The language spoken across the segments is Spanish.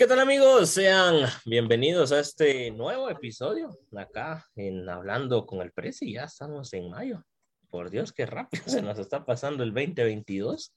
¿Qué tal amigos? Sean bienvenidos a este nuevo episodio acá en Hablando con el Presi. Ya estamos en mayo. Por Dios, qué rápido se nos está pasando el 2022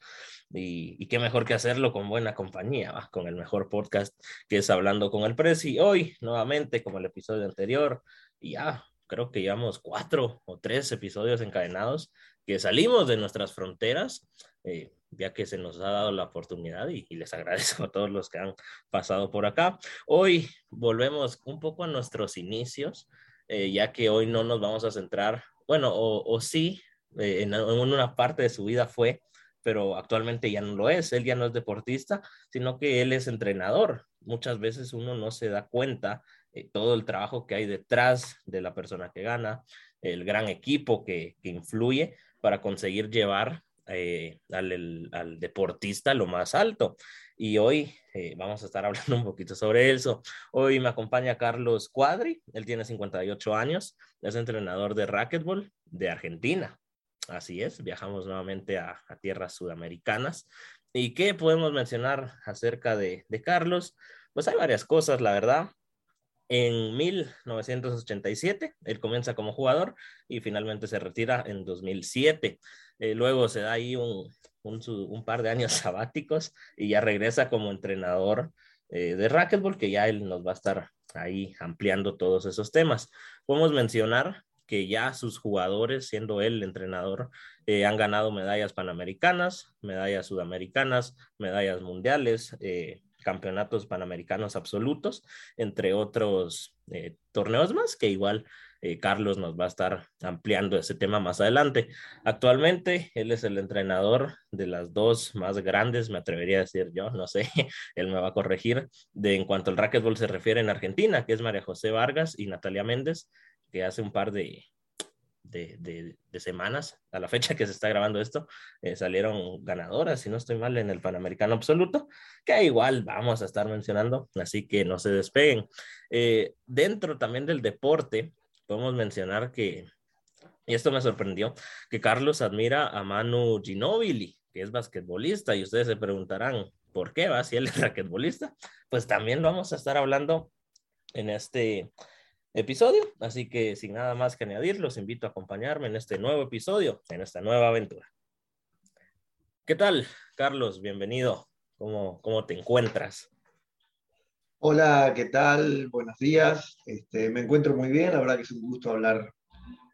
y, y qué mejor que hacerlo con buena compañía, con el mejor podcast que es Hablando con el Presi. Hoy, nuevamente, como el episodio anterior, ya creo que llevamos cuatro o tres episodios encadenados que salimos de nuestras fronteras. Eh, ya que se nos ha dado la oportunidad y, les agradezco a todos los que han pasado por acá. Hoy volvemos un poco a nuestros inicios, eh, ya que hoy no nos vamos a centrar, bueno, o, sí, eh, en, una parte de su vida fue, pero actualmente ya no lo es, él ya no es deportista, sino que él es entrenador. Muchas veces uno no se da cuenta eh, todo el trabajo que hay detrás de la persona que gana, el gran equipo que, que influye para conseguir llevar eh, al, deportista lo más alto. Y hoy eh, vamos a estar hablando un poquito sobre eso. Hoy me acompaña Carlos Cuadri, él tiene 58 años, es entrenador de racquetball de Argentina. Así es, viajamos nuevamente a, tierras sudamericanas. ¿Y qué podemos mencionar acerca de, de Carlos? Pues hay varias cosas, la verdad. En 1987, él comienza como jugador y finalmente se retira en 2007. Eh, luego se da ahí un, par de años sabáticos y ya regresa como entrenador eh, de racquetball, que ya él nos va a estar ahí ampliando todos esos temas. Podemos mencionar que ya sus jugadores, siendo él entrenador, eh, han ganado medallas panamericanas, medallas sudamericanas, medallas mundiales, campeonatos panamericanos absolutos, entre otros torneos más que igual eh, Carlos nos va a estar ampliando ese tema más adelante. Actualmente, él es el entrenador de las dos más grandes, me atrevería a decir yo, no sé, él me va a corregir, de en cuanto al racquetball se refiere en Argentina, que es María José Vargas y Natalia Méndez, que hace un par de, de, semanas, a la fecha que se está grabando esto, eh, salieron ganadoras, si no estoy mal, en el Panamericano Absoluto, que igual vamos a estar mencionando, así que no se despeguen. Eh, dentro también del deporte, podemos mencionar que, y esto me sorprendió, que Carlos admira a Manu Ginóbili, que es basquetbolista, y ustedes se preguntarán, ¿por qué va si él es basquetbolista? Pues también lo vamos a estar hablando en este episodio, así que sin nada más que añadir, los invito a acompañarme en este nuevo episodio, en esta nueva aventura. ¿Qué tal, Carlos? Bienvenido. ¿Cómo, cómo te encuentras? Hola, ¿qué tal? Buenos días. Este, me encuentro muy bien, la verdad que es un gusto hablar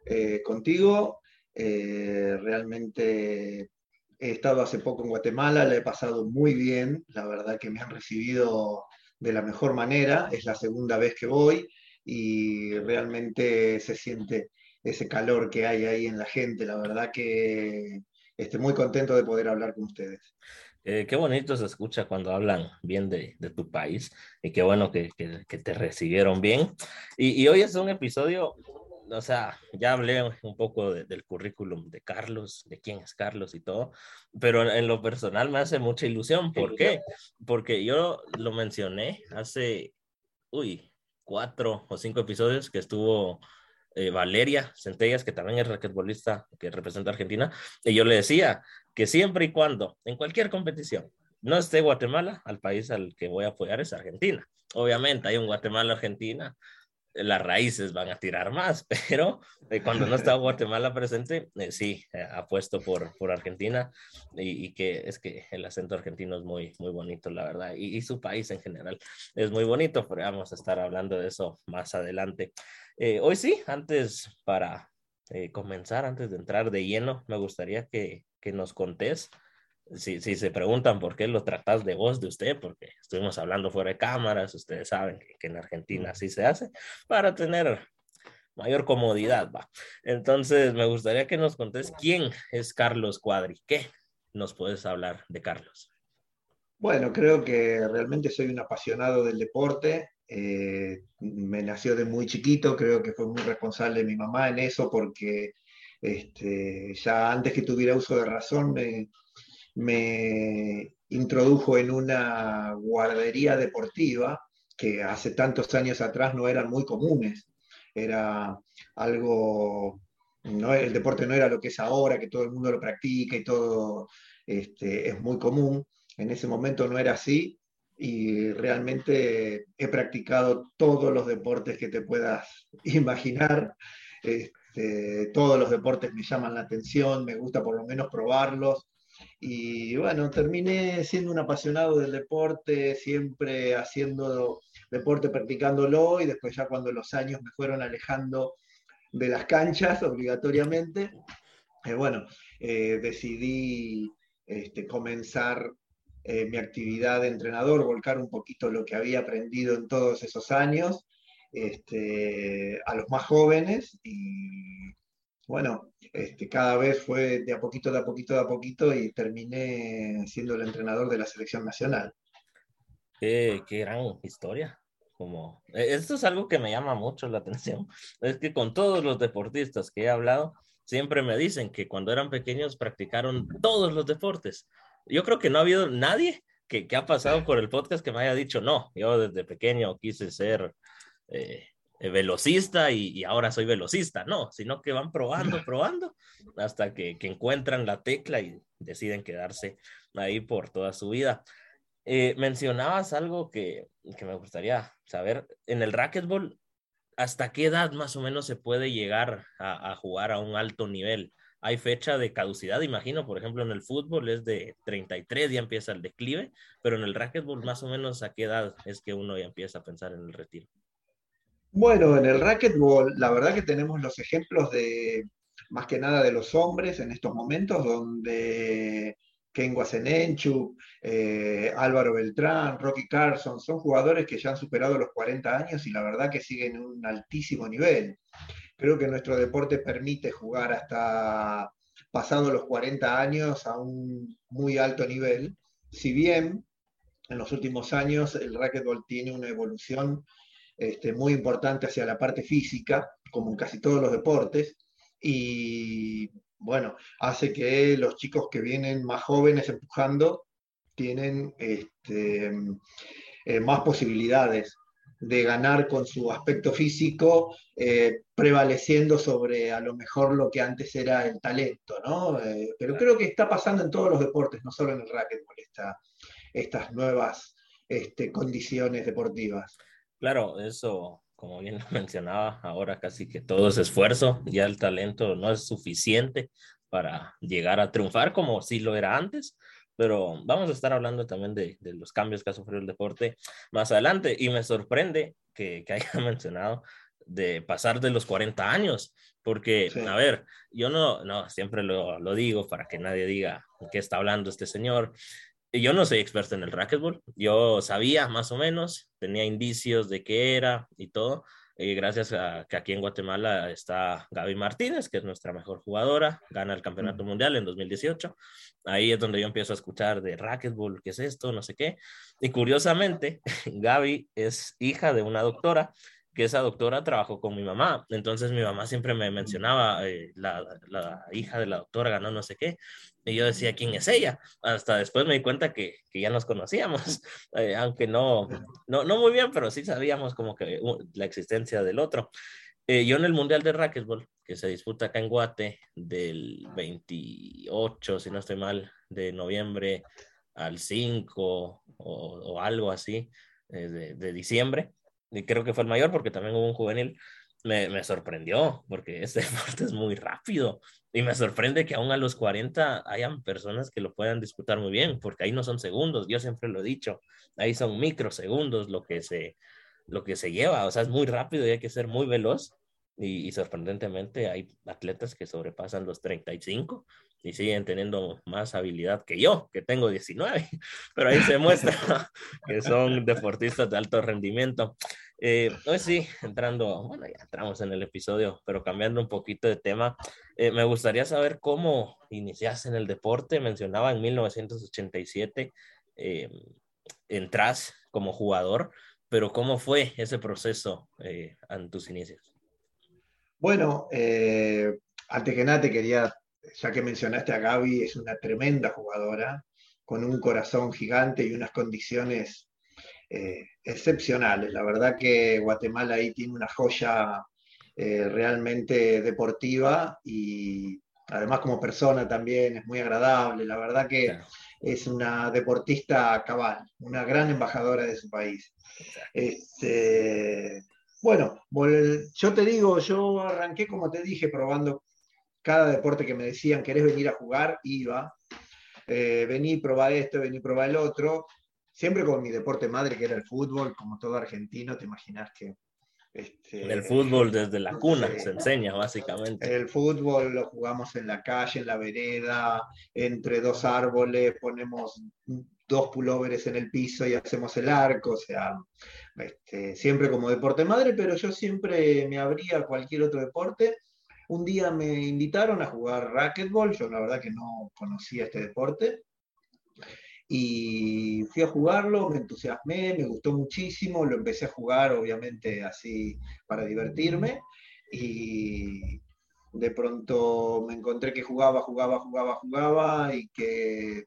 eh, contigo. Eh, realmente he estado hace poco en Guatemala, la he pasado muy bien, la verdad que me han recibido de la mejor manera, es la segunda vez que voy y realmente se siente ese calor que hay ahí en la gente, la verdad que estoy muy contento de poder hablar con ustedes. Eh, qué bonito se escucha cuando hablan bien de, de tu país y qué bueno que, que, te recibieron bien. Y, y, hoy es un episodio, o sea, ya hablé un poco del currículum de Carlos, de quién es Carlos y todo, pero en lo personal me hace mucha ilusión. ¿Por qué? Porque yo lo mencioné hace, uy, cuatro o cinco episodios que estuvo eh, Valeria Centellas, que también es raquetbolista que representa a Argentina, y yo le decía, que siempre y cuando en cualquier competición no esté Guatemala, al país al que voy a apoyar es Argentina. Obviamente hay un Guatemala-Argentina, las raíces van a tirar más, pero eh, cuando no está Guatemala presente, eh, sí, eh, apuesto por, por Argentina y, que es que el acento argentino es muy, muy bonito, la verdad, y, y, su país en general es muy bonito, pero vamos a estar hablando de eso más adelante. hoy sí, antes para comenzar, antes de entrar de lleno, me gustaría que, que nos contés. Si, si, se preguntan por qué lo tratas de voz de usted, porque estuvimos hablando fuera de cámaras, ustedes saben que, en Argentina así se hace, para tener mayor comodidad, va. Entonces, me gustaría que nos contés quién es Carlos Cuadri, qué nos puedes hablar de Carlos. Bueno, creo que realmente soy un apasionado del deporte. Eh, me nació de muy chiquito, creo que fue muy responsable mi mamá en eso porque este, ya antes que tuviera uso de razón, me, introdujo en una guardería deportiva que hace tantos años atrás no eran muy comunes. Era algo, no, el deporte no era lo que es ahora, que todo el mundo lo practica y todo este, es muy común. En ese momento no era así y realmente he practicado todos los deportes que te puedas imaginar. Este, todos los deportes me llaman la atención, me gusta por lo menos probarlos. Y bueno, terminé siendo un apasionado del deporte, siempre haciendo deporte, practicándolo, y después ya cuando los años me fueron alejando de las canchas obligatoriamente, eh, bueno, eh, decidí este, comenzar eh, mi actividad de entrenador, volcar un poquito lo que había aprendido en todos esos años este, a los más jóvenes y bueno, este, cada vez fue de a poquito, de a poquito, de a poquito y terminé siendo el entrenador de la selección nacional. Qué, qué gran historia. Como, e, esto es algo que me llama mucho la atención. Es que con todos los deportistas que he hablado, siempre me dicen que cuando eran pequeños practicaron todos los deportes yo creo que no ha habido nadie que, que, ha pasado por el podcast que me haya dicho, no, yo desde pequeño quise ser eh, velocista y, y, ahora soy velocista, no, sino que van probando, probando, hasta que, que, encuentran la tecla y deciden quedarse ahí por toda su vida. Eh, mencionabas algo que, que me gustaría saber, en el racquetball, ¿hasta qué edad más o menos se puede llegar a, a jugar a un alto nivel? hay fecha de caducidad, imagino, por ejemplo, en el fútbol es de 33, ya empieza el declive, pero en el racquetball más o menos a qué edad es que uno ya empieza a pensar en el retiro. Bueno, en el racquetball, la verdad que tenemos los ejemplos de, más que nada de los hombres en estos momentos, donde Ken Guasenenchu, eh, Álvaro Beltrán, Rocky Carson, son jugadores que ya han superado los 40 años y la verdad que siguen en un altísimo nivel. Creo que nuestro deporte permite jugar hasta pasando los 40 años a un muy alto nivel, si bien en los últimos años el racquetball tiene una evolución este, muy importante hacia la parte física, como en casi todos los deportes, y bueno, hace que los chicos que vienen más jóvenes empujando tienen este, eh, más posibilidades de ganar con su aspecto físico, eh, prevaleciendo sobre a lo mejor lo que antes era el talento, ¿no? Eh, pero creo que está pasando en todos los deportes, no solo en el racquetball, estas nuevas este, condiciones deportivas. Claro, eso, como bien lo mencionaba, ahora casi que todo es esfuerzo, ya el talento no es suficiente para llegar a triunfar como sí lo era antes pero vamos a estar hablando también de, de, los cambios que ha sufrido el deporte más adelante y me sorprende que, que haya mencionado de pasar de los 40 años, porque, sí. a ver, yo no, no, siempre lo, lo, digo para que nadie diga qué está hablando este señor. Yo no soy experto en el racquetball, yo sabía más o menos, tenía indicios de qué era y todo, y gracias a que aquí en Guatemala está Gaby Martínez, que es nuestra mejor jugadora, gana el campeonato mundial en 2018. Ahí es donde yo empiezo a escuchar de racquetball, qué es esto, no sé qué. Y curiosamente, Gaby es hija de una doctora que esa doctora trabajó con mi mamá. Entonces mi mamá siempre me mencionaba, eh, la, la, hija de la doctora ganó no sé qué. Y yo decía, ¿quién es ella? Hasta después me di cuenta que, que ya nos conocíamos, eh, aunque no, no, no muy bien, pero sí sabíamos como que uh, la existencia del otro. Eh, yo en el Mundial de Racquetball, que se disputa acá en Guate, del 28, si no estoy mal, de noviembre al 5 o, o algo así, eh, de, de diciembre, y creo que fue el mayor porque también hubo un juvenil, me, me, sorprendió porque este deporte es muy rápido y me sorprende que aún a los 40 hayan personas que lo puedan disputar muy bien porque ahí no son segundos, yo siempre lo he dicho, ahí son microsegundos lo que se, lo que se lleva, o sea, es muy rápido y hay que ser muy veloz y, sorprendentemente hay atletas que sobrepasan los 35 y siguen teniendo más habilidad que yo, que tengo 19, pero ahí se muestra que son deportistas de alto rendimiento. Eh, hoy sí, entrando, bueno, ya entramos en el episodio, pero cambiando un poquito de tema, eh, me gustaría saber cómo iniciaste en el deporte. Mencionaba en 1987, eh, entras como jugador, pero ¿cómo fue ese proceso eh, en tus inicios? Bueno, eh, antes que nada te quería ya que mencionaste a Gaby, es una tremenda jugadora, con un corazón gigante y unas condiciones eh, excepcionales. La verdad que Guatemala ahí tiene una joya eh, realmente deportiva y además como persona también es muy agradable. La verdad que claro. es una deportista cabal, una gran embajadora de su país. Este, bueno, yo te digo, yo arranqué, como te dije, probando cada deporte que me decían, ¿querés venir a jugar? Iba. Eh, vení, probá esto, vení, probá el otro. Siempre con mi deporte madre, que era el fútbol, como todo argentino, te imaginas que este, el fútbol desde la cuna se enseña básicamente. El fútbol lo jugamos en la calle, en la vereda, entre dos árboles, ponemos dos pulóveres en el piso y hacemos el arco, o sea, este, siempre como deporte madre, pero yo siempre me abría a cualquier otro deporte. Un día me invitaron a jugar racquetball, yo la verdad que no conocía este deporte, y fui a jugarlo, me entusiasmé, me gustó muchísimo, lo empecé a jugar obviamente así para divertirme y de pronto me encontré que jugaba, jugaba, jugaba, jugaba y que,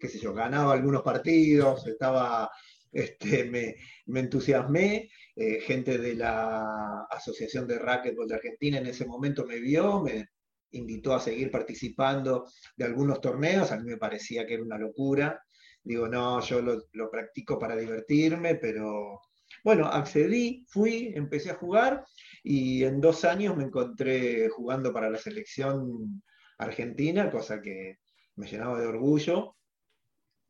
qué sé yo, ganaba algunos partidos, estaba, este, me, me entusiasmé, eh, gente de la Asociación de Racquetball de Argentina en ese momento me vio, me invitó a seguir participando de algunos torneos, a mí me parecía que era una locura. Digo, no, yo lo, practico para divertirme, pero bueno, accedí, fui, empecé a jugar y en dos años me encontré jugando para la selección argentina, cosa que me llenaba de orgullo.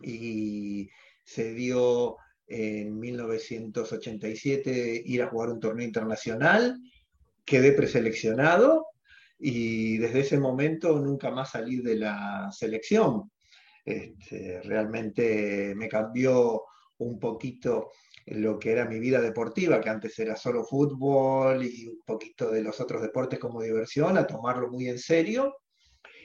Y se dio en 1987 ir a jugar un torneo internacional, quedé preseleccionado y desde ese momento nunca más salí de la selección. Este, realmente me cambió un poquito lo que era mi vida deportiva, que antes era solo fútbol y un poquito de los otros deportes como diversión, a tomarlo muy en serio.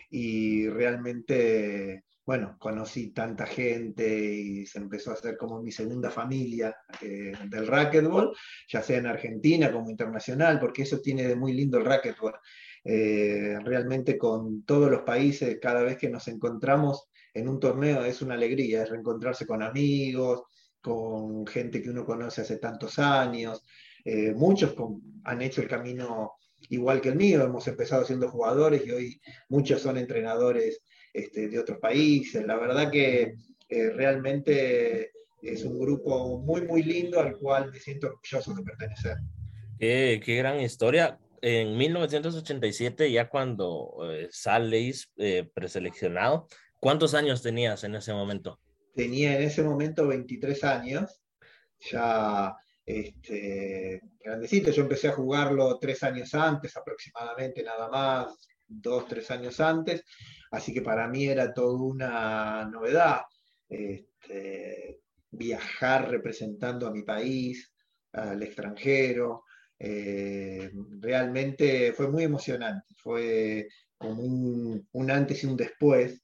Y realmente, bueno, conocí tanta gente y se empezó a hacer como mi segunda familia eh, del racquetball, ya sea en Argentina como internacional, porque eso tiene de muy lindo el racquetball. Eh, realmente con todos los países, cada vez que nos encontramos en un torneo es una alegría, es reencontrarse con amigos, con gente que uno conoce hace tantos años. Eh, muchos han hecho el camino igual que el mío, hemos empezado siendo jugadores y hoy muchos son entrenadores este, de otros países. La verdad que eh, realmente es un grupo muy, muy lindo al cual me siento orgulloso de pertenecer. qué gran historia en 1987, ya cuando eh, sales eh, preseleccionado, ¿cuántos años tenías en ese momento? Tenía en ese momento 23 años, ya este, grandecito. Yo empecé a jugarlo tres años antes, aproximadamente nada más, dos, tres años antes, así que para mí era toda una novedad. Este, viajar representando a mi país, al extranjero, eh, realmente fue muy emocionante, fue como un, antes y un después.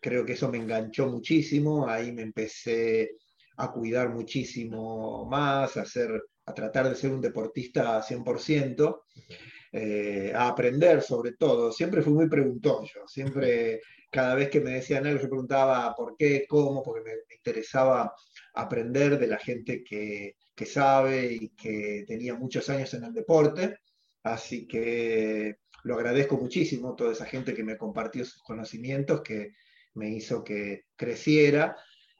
Creo que eso me enganchó muchísimo, ahí me empecé a cuidar muchísimo más, a, a tratar de ser un deportista 100%, eh, a aprender sobre todo. Siempre fui muy preguntón yo, siempre cada vez que me decían algo yo preguntaba por qué, cómo, porque me interesaba aprender de la gente que, que sabe y que tenía muchos años en el deporte. Así que lo agradezco muchísimo, toda esa gente que me compartió sus conocimientos, que me hizo que creciera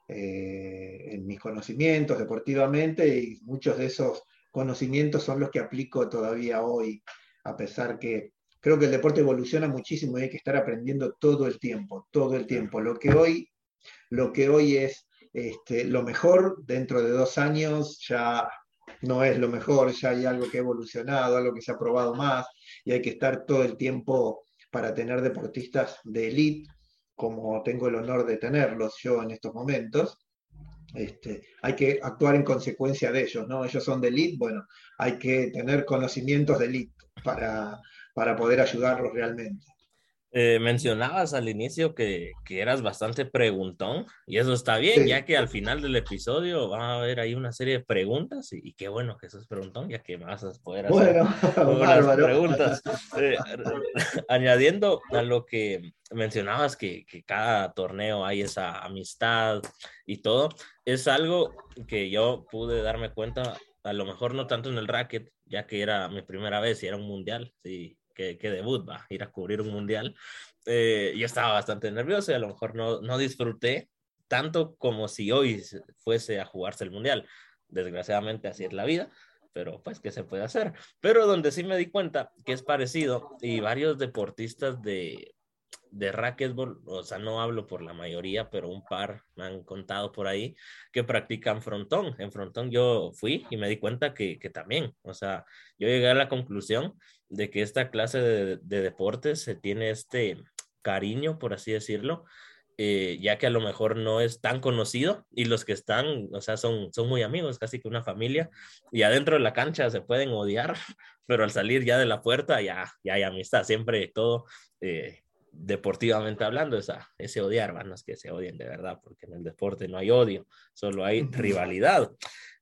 eh, en mis conocimientos deportivamente y muchos de esos conocimientos son los que aplico todavía hoy, a pesar que creo que el deporte evoluciona muchísimo y hay que estar aprendiendo todo el tiempo, todo el tiempo. Lo que hoy, lo que hoy es este, lo mejor dentro de dos años ya no es lo mejor, ya hay algo que ha evolucionado, algo que se ha probado más y hay que estar todo el tiempo para tener deportistas de élite, como tengo el honor de tenerlos yo en estos momentos. Este, hay que actuar en consecuencia de ellos, ¿no? Ellos son de élite, bueno, hay que tener conocimientos de élite para, para poder ayudarlos realmente. Eh, mencionabas al inicio que, que, eras bastante preguntón y eso está bien, ya que al final del episodio va a haber ahí una serie de preguntas y, qué bueno que sos preguntón, ya que vas a poder hacer bueno, preguntas. Eh, añadiendo a lo que mencionabas que, que, cada torneo hay esa amistad y todo, es algo que yo pude darme cuenta, a lo mejor no tanto en el racket, ya que era mi primera vez y era un mundial, sí, que, que debut, va, ir a cubrir un mundial. Eh, yo estaba bastante nervioso y a lo mejor no, no disfruté tanto como si hoy fuese a jugarse el mundial. Desgraciadamente así es la vida, pero pues, ¿qué se puede hacer? Pero donde sí me di cuenta que es parecido y varios deportistas de, de racquetball, o sea, no hablo por la mayoría, pero un par me han contado por ahí que practican frontón. En frontón yo fui y me di cuenta que, que también, o sea, yo llegué a la conclusión de que esta clase de, de deportes se tiene este cariño, por así decirlo, eh, ya que a lo mejor no es tan conocido y los que están, o sea, son, son muy amigos, casi que una familia, y adentro de la cancha se pueden odiar, pero al salir ya de la puerta ya, ya hay amistad, siempre todo eh, deportivamente hablando, esa, ese odiar, van no es que se odien de verdad, porque en el deporte no hay odio, solo hay rivalidad.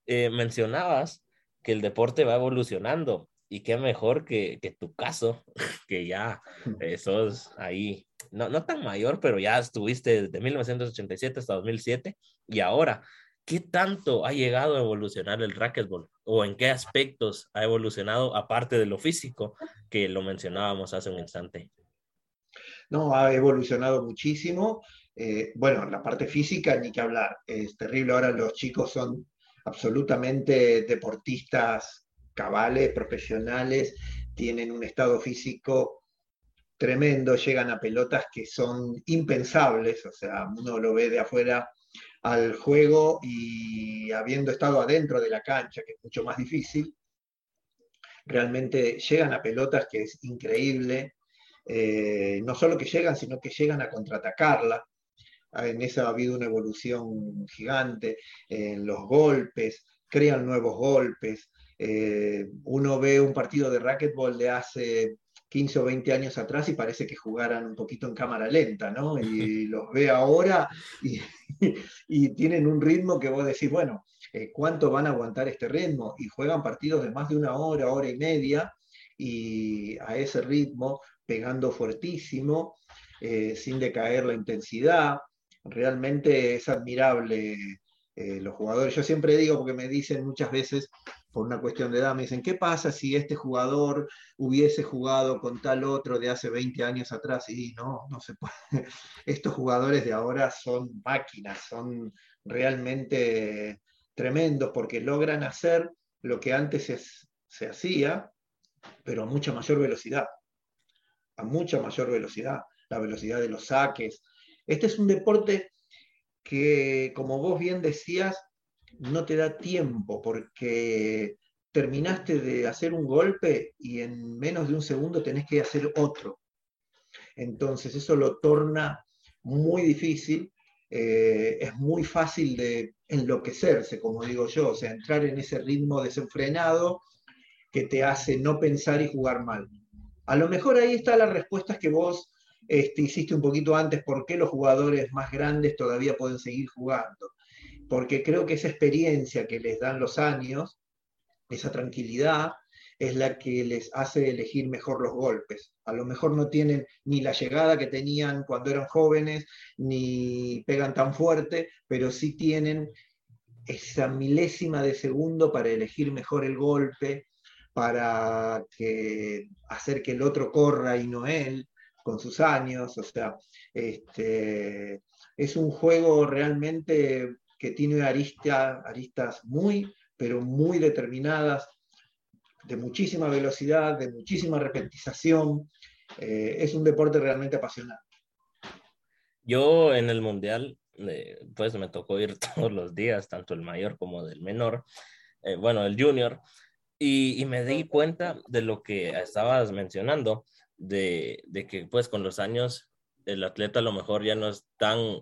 Eh, mencionabas que el deporte va evolucionando y qué mejor que, que tu caso, que ya eh, sos ahí, no, no tan mayor, pero ya estuviste desde 1987 hasta 2007 y ahora, ¿qué tanto ha llegado a evolucionar el racquetball? ¿O en qué aspectos ha evolucionado aparte de lo físico que lo mencionábamos hace un instante? No, ha evolucionado muchísimo. Eh, bueno, la parte física ni que hablar. Es terrible. Ahora los chicos son absolutamente deportistas cabales, profesionales, tienen un estado físico tremendo, llegan a pelotas que son impensables, o sea, uno lo ve de afuera al juego y habiendo estado adentro de la cancha, que es mucho más difícil, realmente llegan a pelotas que es increíble, eh, no solo que llegan, sino que llegan a contraatacarla. En eso ha habido una evolución gigante en los golpes, crean nuevos golpes. Eh, uno ve un partido de racquetball de hace 15 o 20 años atrás y parece que jugaran un poquito en cámara lenta, ¿no? Y los ve ahora y, y tienen un ritmo que vos decís, bueno, eh, ¿cuánto van a aguantar este ritmo? Y juegan partidos de más de una hora, hora y media, y a ese ritmo pegando fuertísimo, eh, sin decaer la intensidad. Realmente es admirable eh, los jugadores. Yo siempre digo, porque me dicen muchas veces, por una cuestión de edad, me dicen, ¿qué pasa si este jugador hubiese jugado con tal otro de hace 20 años atrás? Y no, no se puede. Estos jugadores de ahora son máquinas, son realmente tremendos porque logran hacer lo que antes se hacía, pero a mucha mayor velocidad a mucha mayor velocidad, la velocidad de los saques. Este es un deporte que, como vos bien decías, no te da tiempo porque terminaste de hacer un golpe y en menos de un segundo tenés que hacer otro. Entonces eso lo torna muy difícil, eh, es muy fácil de enloquecerse, como digo yo, o sea, entrar en ese ritmo desenfrenado que te hace no pensar y jugar mal. A lo mejor ahí está la respuesta que vos este, hiciste un poquito antes, por qué los jugadores más grandes todavía pueden seguir jugando. Porque creo que esa experiencia que les dan los años, esa tranquilidad, es la que les hace elegir mejor los golpes. A lo mejor no tienen ni la llegada que tenían cuando eran jóvenes, ni pegan tan fuerte, pero sí tienen esa milésima de segundo para elegir mejor el golpe, para hacer que el otro corra y no él, con sus años. O sea, este, es un juego realmente que tiene aristas muy, pero muy determinadas, de muchísima velocidad, de muchísima repetización. Eh, es un deporte realmente apasionante. Yo en el Mundial, eh, pues me tocó ir todos los días, tanto el mayor como del menor, eh, bueno, el junior, y, me di cuenta de lo que estabas mencionando, de, de, que pues con los años el atleta a lo mejor ya no es tan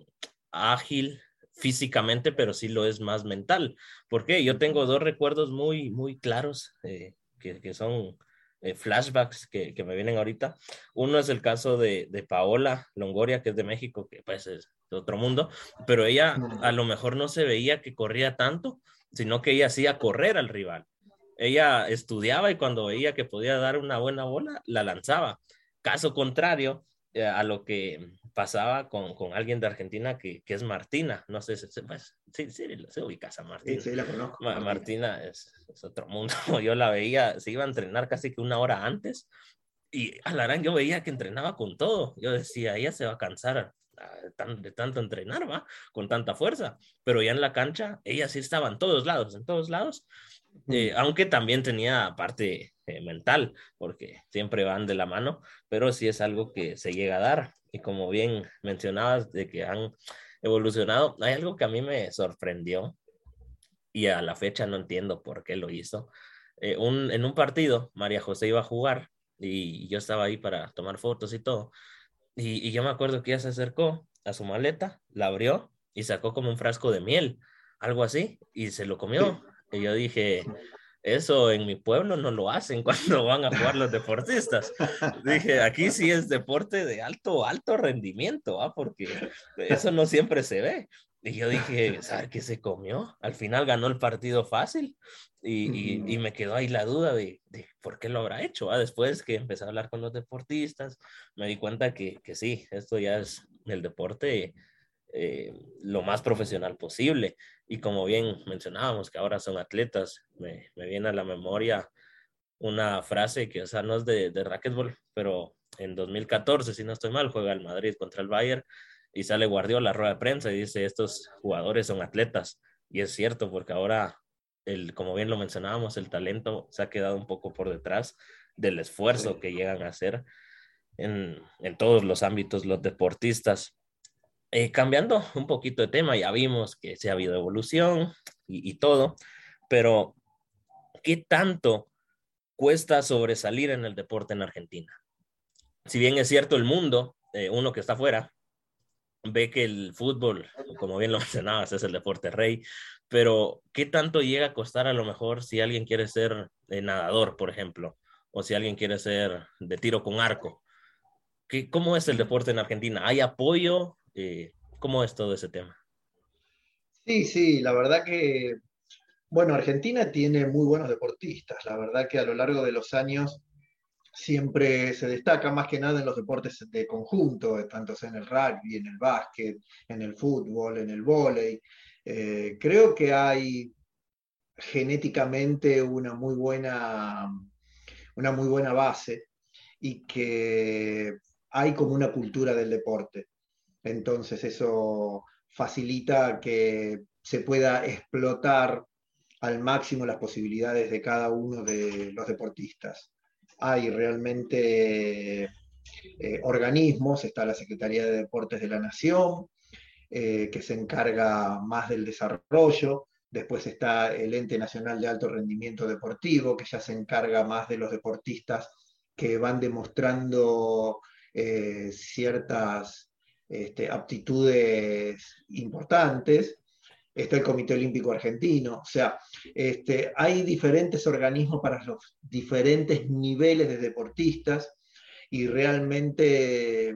ágil físicamente, pero sí lo es más mental. ¿Por qué? Yo tengo dos recuerdos muy, muy claros eh, que, que, son eh, flashbacks que, que, me vienen ahorita. Uno es el caso de, de, Paola Longoria, que es de México, que pues es de otro mundo, pero ella a lo mejor no se veía que corría tanto, sino que ella hacía correr al rival ella estudiaba y cuando veía que podía dar una buena bola, la lanzaba. Caso contrario eh, a lo que pasaba con, con, alguien de Argentina que, que es Martina. No sé, si pues, sí, sí, se ubica a Martina. Sí, la conozco. Martina es, es, otro mundo. Yo la veía, se iba a entrenar casi que una hora antes y Alarán yo veía que entrenaba con todo. Yo decía, ella se va a cansar de tanto entrenar, ¿va? Con tanta fuerza. Pero ya en la cancha, ella sí estaba en todos lados, en todos lados. Eh, aunque también tenía parte eh, mental, porque siempre van de la mano, pero sí es algo que se llega a dar. Y como bien mencionabas de que han evolucionado, hay algo que a mí me sorprendió y a la fecha no entiendo por qué lo hizo. Eh, en un partido, María José iba a jugar y yo estaba ahí para tomar fotos y todo. Y, yo me acuerdo que ella se acercó a su maleta, la abrió y sacó como un frasco de miel, algo así, y se lo comió. Y yo dije, eso en mi pueblo no lo hacen cuando van a jugar los deportistas. Dije, aquí sí es deporte de alto, alto rendimiento, ¿ah? porque eso no siempre se ve. Y yo dije, ¿sabe qué se comió? Al final ganó el partido fácil y, y, me quedó ahí la duda de, de, por qué lo habrá hecho. ¿ah? Después que empecé a hablar con los deportistas, me di cuenta que, que sí, esto ya es el deporte eh, lo más profesional posible. Y como bien mencionábamos, que ahora son atletas, me, me, viene a la memoria una frase que, o sea, no es de, de racquetball, pero en 2014, si no estoy mal, juega el Madrid contra el Bayern y sale Guardiola a la rueda de prensa y dice, estos jugadores son atletas. Y es cierto, porque ahora, el, como bien lo mencionábamos, el talento se ha quedado un poco por detrás del esfuerzo que llegan a hacer en, en todos los ámbitos los deportistas. Eh, cambiando un poquito de tema, ya vimos que se ha habido evolución y, y todo, pero ¿qué tanto cuesta sobresalir en el deporte en Argentina? Si bien es cierto el mundo, eh, uno que está afuera, ve que el fútbol, como bien lo mencionabas, es el deporte rey, pero ¿qué tanto llega a costar a lo mejor si alguien quiere ser eh, nadador, por ejemplo, o si alguien quiere ser de tiro con arco? ¿Qué, ¿Cómo es el deporte en Argentina? ¿Hay apoyo? Eh, ¿Cómo es todo ese tema? Sí, sí, la verdad que, bueno, Argentina tiene muy buenos deportistas, la verdad que a lo largo de los años siempre se destaca más que nada en los deportes de conjunto, tanto en el rugby, en el básquet, en el fútbol, en el vóley. Eh, creo que hay genéticamente una muy buena, una muy buena base y que hay como una cultura del deporte. Entonces eso facilita que se pueda explotar al máximo las posibilidades de cada uno de los deportistas. Hay realmente eh, organismos, está la Secretaría de Deportes de la Nación, eh, que se encarga más del desarrollo, después está el Ente Nacional de Alto Rendimiento Deportivo, que ya se encarga más de los deportistas que van demostrando eh, ciertas este, aptitudes importantes, está el Comité Olímpico Argentino, o sea, este, hay diferentes organismos para los diferentes niveles de deportistas y realmente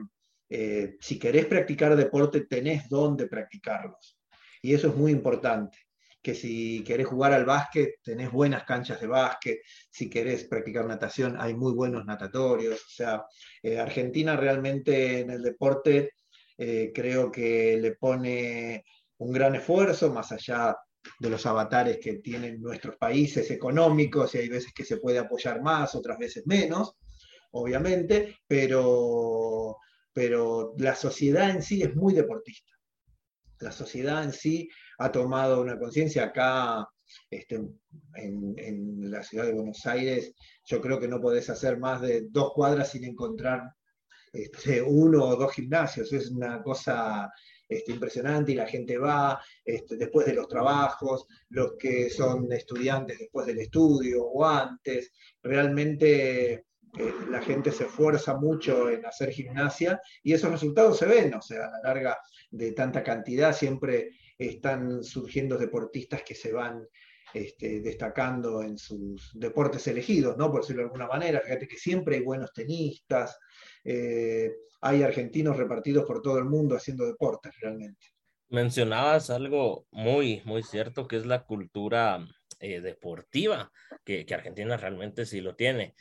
eh, si querés practicar deporte tenés dónde practicarlos. Y eso es muy importante, que si querés jugar al básquet tenés buenas canchas de básquet, si querés practicar natación hay muy buenos natatorios, o sea, eh, Argentina realmente en el deporte eh, creo que le pone un gran esfuerzo, más allá de los avatares que tienen nuestros países económicos, y hay veces que se puede apoyar más, otras veces menos, obviamente, pero, pero la sociedad en sí es muy deportista. La sociedad en sí ha tomado una conciencia acá este, en, en, la ciudad de Buenos Aires, yo creo que no podés hacer más de dos cuadras sin encontrar este, uno o dos gimnasios. Es una cosa este, impresionante y la gente va este, después de los trabajos, los que son estudiantes después del estudio o antes. Realmente eh, la gente se esfuerza mucho en hacer gimnasia y esos resultados se ven, o sea, a la larga de tanta cantidad siempre están surgiendo deportistas que se van este, destacando en sus deportes elegidos, ¿no? Por decirlo de alguna manera. Fíjate que siempre hay buenos tenistas, eh, hay argentinos repartidos por todo el mundo haciendo deportes realmente. Mencionabas algo muy, muy cierto, que es la cultura eh, deportiva, que, que, Argentina realmente sí lo tiene.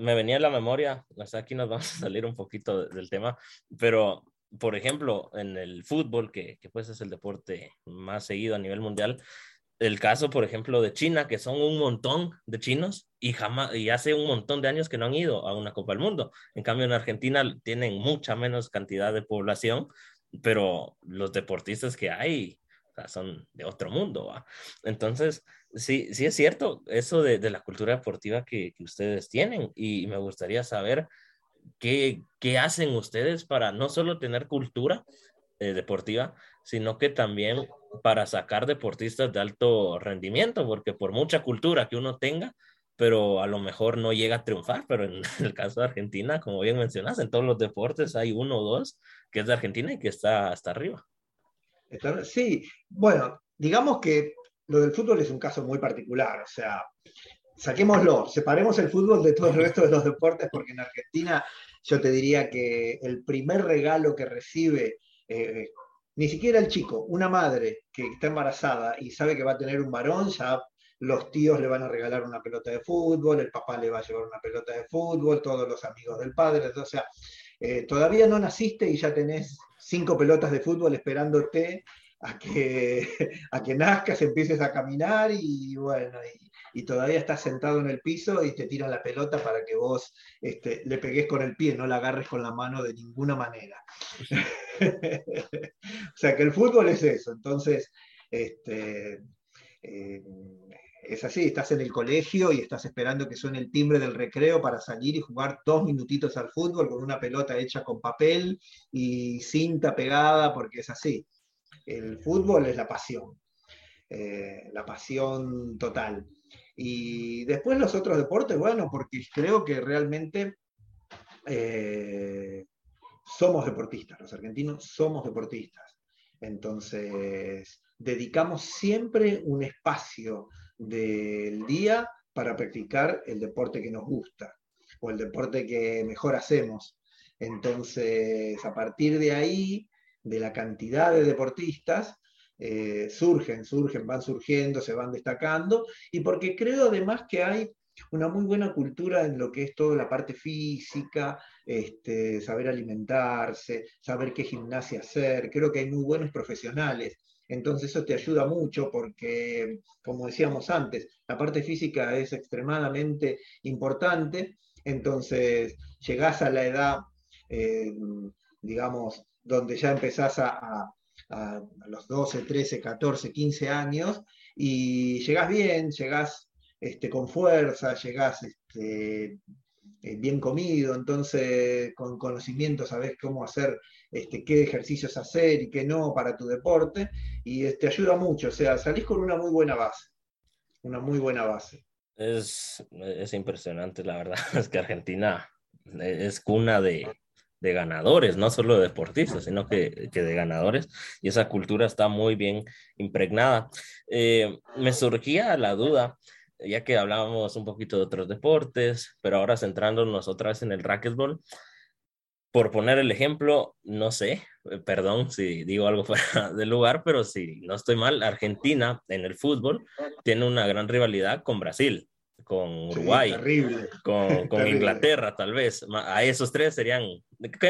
Me venía a la memoria, aquí nos vamos a salir un poquito del tema, pero por ejemplo, en el fútbol, que, que pues es el deporte más seguido a nivel mundial, el caso, por ejemplo, de China, que son un montón de chinos y jamás, y hace un montón de años que no han ido a una Copa del Mundo. En cambio, en Argentina tienen mucha menos cantidad de población, pero los deportistas que hay son de otro mundo. Entonces, sí, sí es cierto eso de, de la cultura deportiva que, que, ustedes tienen y me gustaría saber qué, qué hacen ustedes para no solo tener cultura eh, deportiva, sino que también para sacar deportistas de alto rendimiento, porque por mucha cultura que uno tenga, pero a lo mejor no llega a triunfar, pero en el caso de Argentina, como bien mencionas, en todos los deportes hay uno o dos que es de Argentina y que está hasta arriba. Sí, bueno, digamos que lo del fútbol es un caso muy particular, o sea, saquémoslo, separemos el fútbol de todo el resto de los deportes, porque en Argentina yo te diría que el primer regalo que recibe eh, ni siquiera el chico, una madre que está embarazada y sabe que va a tener un varón, ya los tíos le van a regalar una pelota de fútbol, el papá le va a llevar una pelota de fútbol, todos los amigos del padre, o sea, eh, todavía no naciste y ya tenés cinco pelotas de fútbol esperándote a que, a que nazcas, empieces a caminar y bueno, y, todavía estás sentado en el piso y te tiran la pelota para que vos este, le pegues con el pie, no la agarres con la mano de ninguna manera. o sea que el fútbol es eso, entonces, este, eh, es así, estás en el colegio y estás esperando que suene el timbre del recreo para salir y jugar dos minutitos al fútbol con una pelota hecha con papel y cinta pegada, porque es así. El fútbol es la pasión, eh, la pasión total. Y después los otros deportes, bueno, porque creo que realmente eh, somos deportistas, los argentinos somos deportistas. Entonces, dedicamos siempre un espacio del día para practicar el deporte que nos gusta o el deporte que mejor hacemos. Entonces, a partir de ahí, de la cantidad de deportistas, eh, surgen, surgen, van surgiendo, se van destacando, y porque creo además que hay una muy buena cultura en lo que es toda la parte física, este, saber alimentarse, saber qué gimnasia hacer, creo que hay muy buenos profesionales entonces eso te ayuda mucho porque, como decíamos antes, la parte física es extremadamente importante. Entonces llegás a la edad, eh, digamos, donde ya empezás a, los 12, 13, 14, 15 años y llegás bien, llegás este, con fuerza, llegás este, eh, bien comido, entonces con conocimiento sabes cómo hacer, este, qué ejercicios hacer y qué no para tu deporte, y te este, ayuda mucho, o sea, salís con una muy buena base, una muy buena base. Es, es impresionante, la verdad, es que Argentina es cuna de, de ganadores, no solo de deportistas, sino que, que, de ganadores, y esa cultura está muy bien impregnada. Eh, me surgía la duda, ya que hablábamos un poquito de otros deportes, pero ahora centrándonos otra vez en el racquetball, por poner el ejemplo, no sé, eh, perdón si digo algo fuera de lugar, pero si no estoy mal, Argentina en el fútbol tiene una gran rivalidad con Brasil con Uruguay, con, con Inglaterra tal vez. A esos tres serían,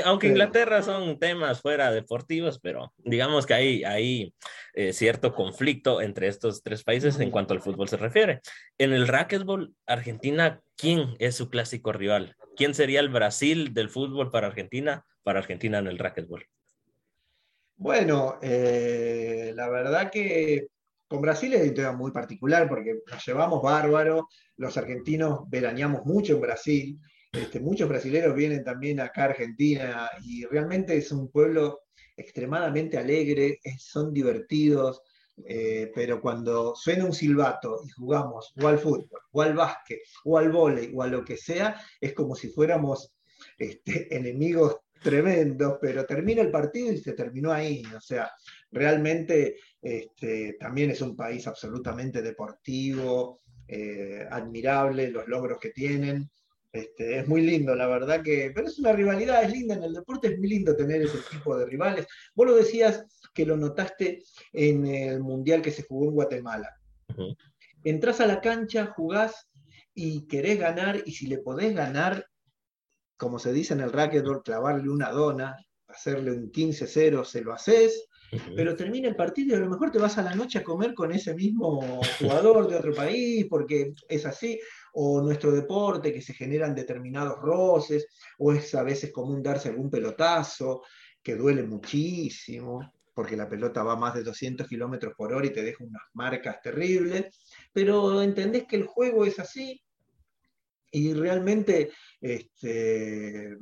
aunque Inglaterra son temas fuera deportivos, pero digamos que hay, hay eh, cierto conflicto entre estos tres países en cuanto al fútbol se refiere. En el racquetball, Argentina, ¿quién es su clásico rival? ¿Quién sería el Brasil del fútbol para Argentina, para Argentina en el racquetball? Bueno, eh, la verdad que con Brasil es un tema muy particular porque nos llevamos bárbaro, los argentinos veraneamos mucho en Brasil, este, muchos brasileños vienen también acá a Argentina y realmente es un pueblo extremadamente alegre, son divertidos, eh, pero cuando suena un silbato y jugamos o al fútbol, o al básquet, o al vóley, o a lo que sea, es como si fuéramos este, enemigos tremendos, pero termina el partido y se terminó ahí. O sea, realmente este, también es un país absolutamente deportivo, eh, admirable, los logros que tienen. Este, es muy lindo, la verdad que, pero es una rivalidad, es linda en el deporte, es muy lindo tener ese tipo de rivales. Vos lo decías que lo notaste en el Mundial que se jugó en Guatemala. Entrás a la cancha, jugás y querés ganar, y si le podés ganar, como se dice en el racquetball, clavarle una dona, hacerle un 15-0, se lo haces, pero termina el partido y a lo mejor te vas a la noche a comer con ese mismo jugador de otro país, porque es así, o nuestro deporte, que se generan determinados roces, o es a veces común darse algún pelotazo, que duele muchísimo, porque la pelota va más de 200 kilómetros por hora y te deja unas marcas terribles, pero entendés que el juego es así y realmente este,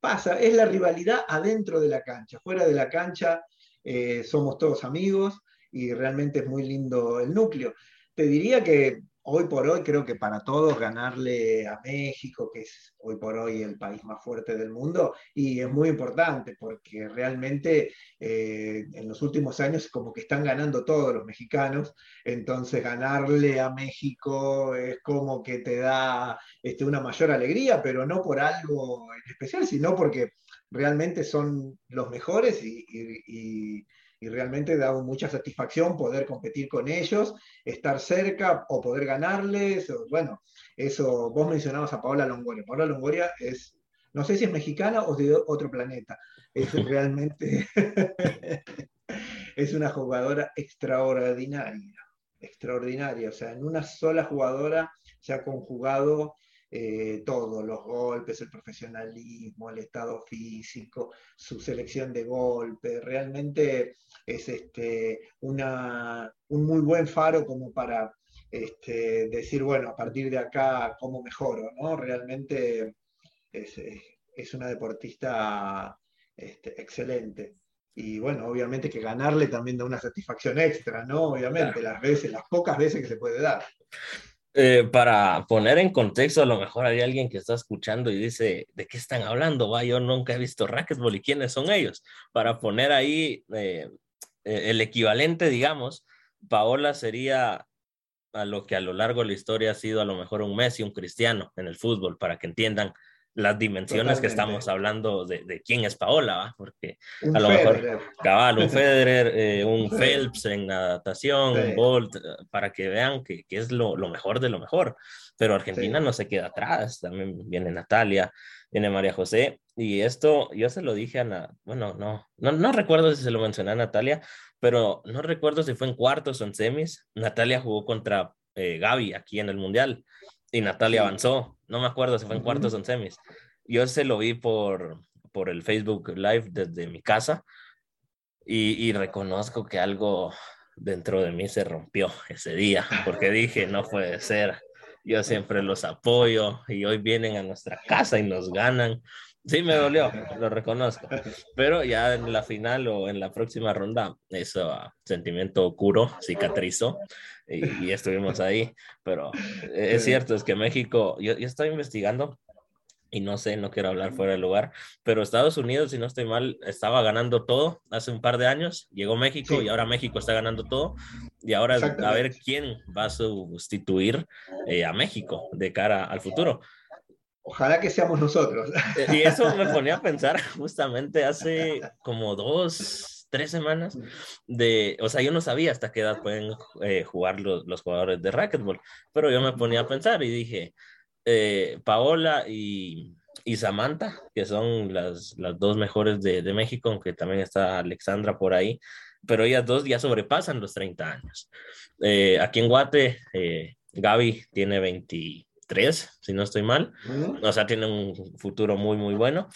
pasa, es la rivalidad adentro de la cancha, fuera de la cancha eh, somos todos amigos y realmente es muy lindo el núcleo. Te diría que hoy por hoy creo que para todos ganarle a México, que es hoy por hoy el país más fuerte del mundo, y es muy importante porque realmente eh, en los últimos años como que están ganando todos los mexicanos, entonces ganarle a México es como que te da este, una mayor alegría, pero no por algo en especial, sino porque realmente son los mejores y y realmente da mucha satisfacción poder competir con ellos, estar cerca o poder ganarles. bueno, eso, vos mencionabas a Paola Longoria. Paola Longoria es, no sé si es mexicana o de otro planeta, es realmente, es una jugadora extraordinaria, extraordinaria. O sea, en una sola jugadora se ha conjugado eh, todos los golpes, el profesionalismo, el estado físico, su selección de golpes, realmente es este, una, un muy buen faro como para este, decir, bueno, a partir de acá, ¿cómo mejoro? ¿no? Realmente es, una deportista este, excelente. Y bueno, obviamente que ganarle también da una satisfacción extra, ¿no? Obviamente, las veces, las pocas veces que se puede dar. Eh, para poner en contexto, a lo mejor hay alguien que está escuchando y dice, ¿de qué están hablando? Va, yo nunca he visto racquetball y quiénes son ellos. Para poner ahí eh, eh, el equivalente, digamos, Paola sería a lo que a lo largo de la historia ha sido a lo mejor un Messi, un Cristiano en el fútbol, para que entiendan las dimensiones que estamos hablando de, quién es Paola, ¿va? porque a lo mejor cabal, un Federer, eh, un Phelps en natación, un Bolt, eh, para que vean que, que es lo, lo, mejor de lo mejor. Pero Argentina no se queda atrás, también viene Natalia, viene María José, y esto yo se lo dije a, bueno, no, no, no recuerdo si se lo mencioné a Natalia, pero no recuerdo si fue en cuartos o en semis. Natalia jugó contra eh, Gaby aquí en el Mundial y Natalia avanzó. No me acuerdo si fue en cuartos o en semis. Yo se lo vi por, por el Facebook Live desde mi casa y, y reconozco que algo dentro de mí se rompió ese día, porque dije, no puede ser. Yo siempre los apoyo y hoy vienen a nuestra casa y nos ganan. Sí, me dolió, lo reconozco. Pero ya en la final o en la próxima ronda, ese sentimiento curó, cicatrizó y, estuvimos ahí. Pero es cierto, es que México, yo, yo estoy investigando y no sé, no quiero hablar fuera del lugar, pero Estados Unidos, si no estoy mal, estaba ganando todo hace un par de años, llegó México y ahora México está ganando todo y ahora a ver quién va a sustituir eh, a México de cara al futuro. Ojalá que seamos nosotros. Y eso me ponía a pensar justamente hace como dos, tres semanas de, o sea, yo no sabía hasta qué edad pueden eh, jugar los, los, jugadores de racquetball, pero yo me ponía a pensar y dije, eh, Paola y, y, Samantha, que son las, las dos mejores de, de, México, aunque también está Alexandra por ahí, pero ellas dos ya sobrepasan los 30 años. Eh, aquí en Guate, Gaby tiene 20 tres, si no estoy mal. O sea, tiene un futuro muy, muy bueno.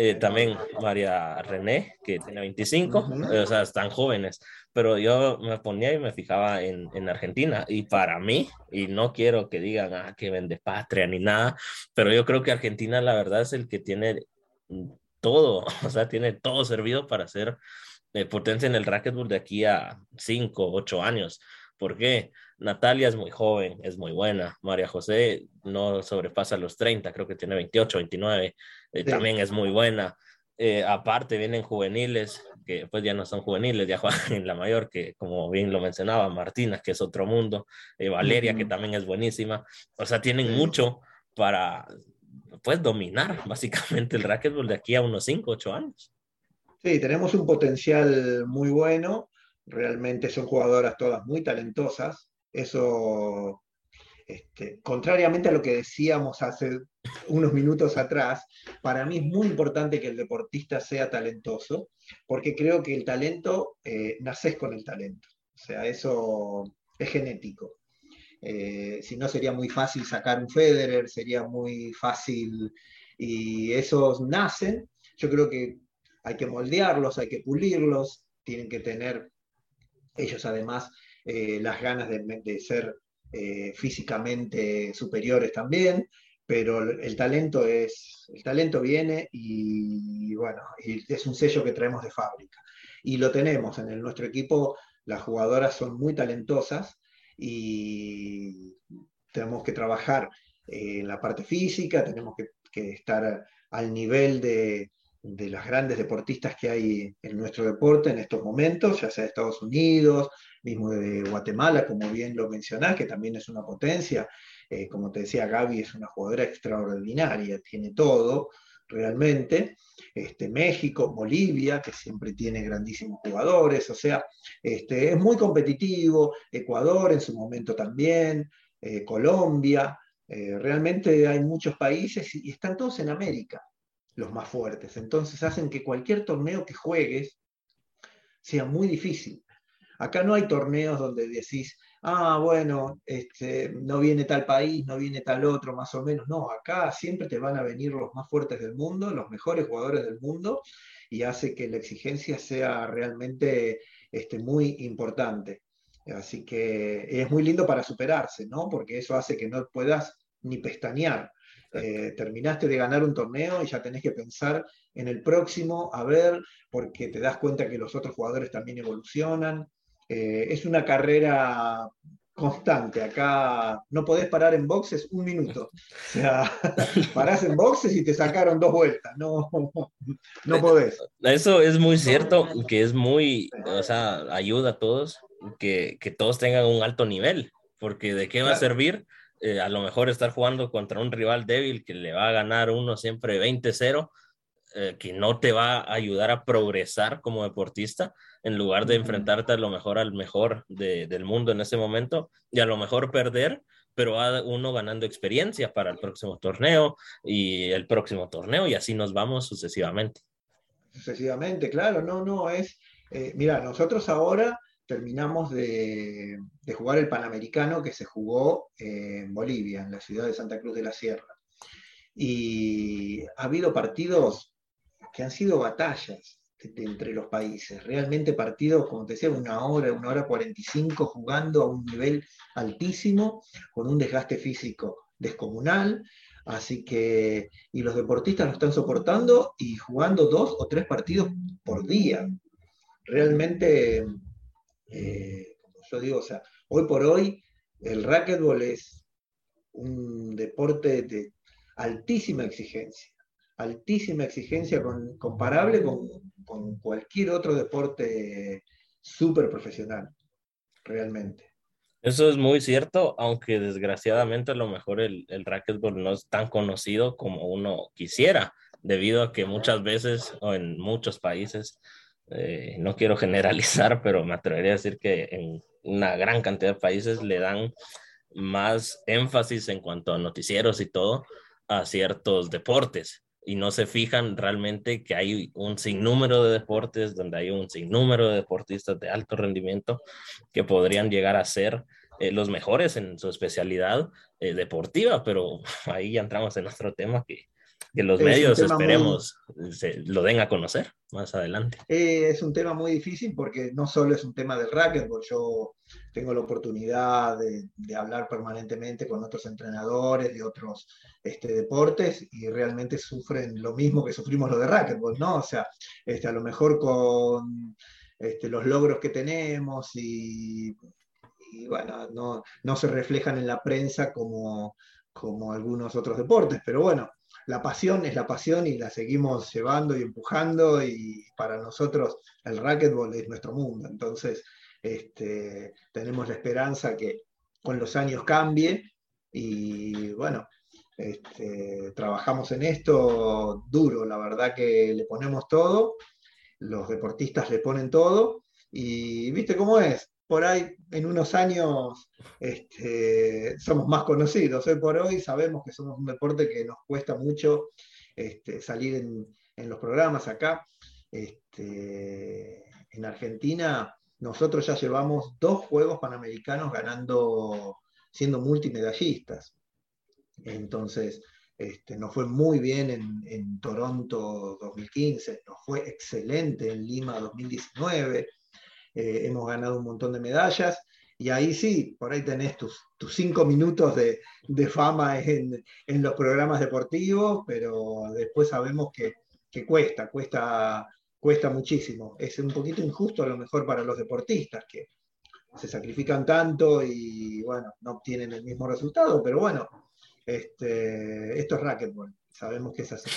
Eh, también María René, que tiene 25, o sea, están jóvenes, pero yo me ponía y me fijaba en, en, Argentina y para mí, y no quiero que digan ah, que vende patria ni nada, pero yo creo que Argentina la verdad es el que tiene todo, o sea, tiene todo servido para ser eh, potencia en el racquetball de aquí a 5, 8 años. ¿Por qué? Natalia es muy joven, es muy buena. María José no sobrepasa los 30, creo que tiene 28, 29, eh, también es muy buena. Eh, aparte vienen juveniles, que pues ya no son juveniles, ya juegan en la mayor, que como bien lo mencionaba, Martina, que es otro mundo, eh, Valeria, que también es buenísima. O sea, tienen mucho para, pues, dominar básicamente el racquetball de aquí a unos 5, 8 años. Sí, tenemos un potencial muy bueno. Realmente son jugadoras todas muy talentosas. Eso este, contrariamente a lo que decíamos hace unos minutos atrás, para mí es muy importante que el deportista sea talentoso, porque creo que el talento, eh, naces con el talento. O sea, eso es genético. Eh, si no, sería muy fácil sacar un Federer, sería muy fácil, y esos nacen. Yo creo que hay que moldearlos, hay que pulirlos, tienen que tener ellos además eh, las ganas de, ser eh, físicamente superiores también, pero el talento es, el talento viene y bueno, es un sello que traemos de fábrica. Y lo tenemos en nuestro equipo, las jugadoras son muy talentosas y tenemos que trabajar en la parte física, tenemos que, estar al nivel de, de las grandes deportistas que hay en nuestro deporte en estos momentos, ya sea de Estados Unidos, mismo de Guatemala, como bien lo mencionás, que también es una potencia. Eh, como te decía, Gaby es una jugadora extraordinaria, tiene todo realmente. Este, México, Bolivia, que siempre tiene grandísimos jugadores, o sea, este, es muy competitivo, Ecuador en su momento también, eh, Colombia, eh, realmente hay muchos países y están todos en América, los más fuertes, entonces hacen que cualquier torneo que juegues sea muy difícil. Acá no hay torneos donde decís, ah, bueno, este, no viene tal país, no viene tal otro, más o menos. No, acá siempre te van a venir los más fuertes del mundo, los mejores jugadores del mundo, y hace que la exigencia sea realmente este, muy importante. Así que es muy lindo para superarse, ¿no? Porque eso hace que no puedas ni pestañear. Eh, terminaste de ganar un torneo y ya tenés que pensar en el próximo, a ver, porque te das cuenta que los otros jugadores también evolucionan. Eh, es una carrera constante. Acá no podés parar en boxes un minuto. O sea, parás en boxes y te sacaron dos vueltas. No, no podés. Eso es muy cierto, que es muy, o sea, ayuda a todos, que, que todos tengan un alto nivel, porque ¿de qué va a servir? Eh, a lo mejor estar jugando contra un rival débil que le va a ganar uno siempre 20-0 eh, que no te va a ayudar a progresar como deportista, en lugar de enfrentarte a lo mejor al mejor del mundo en ese momento y a lo mejor perder, pero va uno ganando experiencia para el próximo torneo y el próximo torneo y así nos vamos sucesivamente. Sucesivamente, claro, no, no, es, eh, mira, nosotros ahora terminamos de, jugar el Panamericano que se jugó en Bolivia, en la ciudad de Santa Cruz de la Sierra. Y ha habido partidos que han sido batallas entre los países, realmente partidos, como te decía, una hora, una hora 45 jugando a un nivel altísimo, con un desgaste físico descomunal, así que, y los deportistas lo están soportando y jugando dos o tres partidos por día. Realmente, eh, como yo digo, o sea, hoy por hoy el racquetball es un deporte de altísima exigencia altísima exigencia comparable con, cualquier otro deporte súper profesional, realmente. Eso es muy cierto, aunque desgraciadamente a lo mejor el, el racquetball no es tan conocido como uno quisiera, debido a que muchas veces o en muchos países, eh, no quiero generalizar, pero me atrevería a decir que en una gran cantidad de países le dan más énfasis en cuanto a noticieros y todo a ciertos deportes. Y no se fijan realmente que hay un sinnúmero de deportes donde hay un sinnúmero de deportistas de alto rendimiento que podrían llegar a ser eh, los mejores en su especialidad eh, deportiva, pero ahí ya entramos en otro tema que, que los medios esperemos se, lo den a conocer más adelante. Eh, es un tema muy difícil porque no solo es un tema del racquetball, yo tengo la oportunidad de, de, hablar permanentemente con otros entrenadores de otros este, deportes y realmente sufren lo mismo que sufrimos los de racquetball, ¿no? O sea, este, a lo mejor con este, los logros que tenemos y, y bueno, no, no, se reflejan en la prensa como, como algunos otros deportes, pero bueno, la pasión es la pasión y la seguimos llevando y empujando y para nosotros el racquetball es nuestro mundo. Entonces, este, tenemos la esperanza que con los años cambie y bueno, este, trabajamos en esto duro, la verdad que le ponemos todo, los deportistas le ponen todo y viste cómo es, por ahí en unos años este, somos más conocidos. Hoy por hoy sabemos que somos un deporte que nos cuesta mucho este, salir en, los programas acá. Este, en Argentina nosotros ya llevamos dos Juegos Panamericanos ganando, siendo multimedallistas. Entonces, nos fue muy bien en, Toronto 2015, nos fue excelente en Lima 2019, eh, hemos ganado un montón de medallas y ahí sí, por ahí tenés tus, tus cinco minutos de, fama en, los programas deportivos, pero después sabemos que, cuesta, cuesta, cuesta muchísimo. Es un poquito injusto a lo mejor para los deportistas que se sacrifican tanto y bueno, no obtienen el mismo resultado, pero bueno, este, esto es racquetball, sabemos que es así.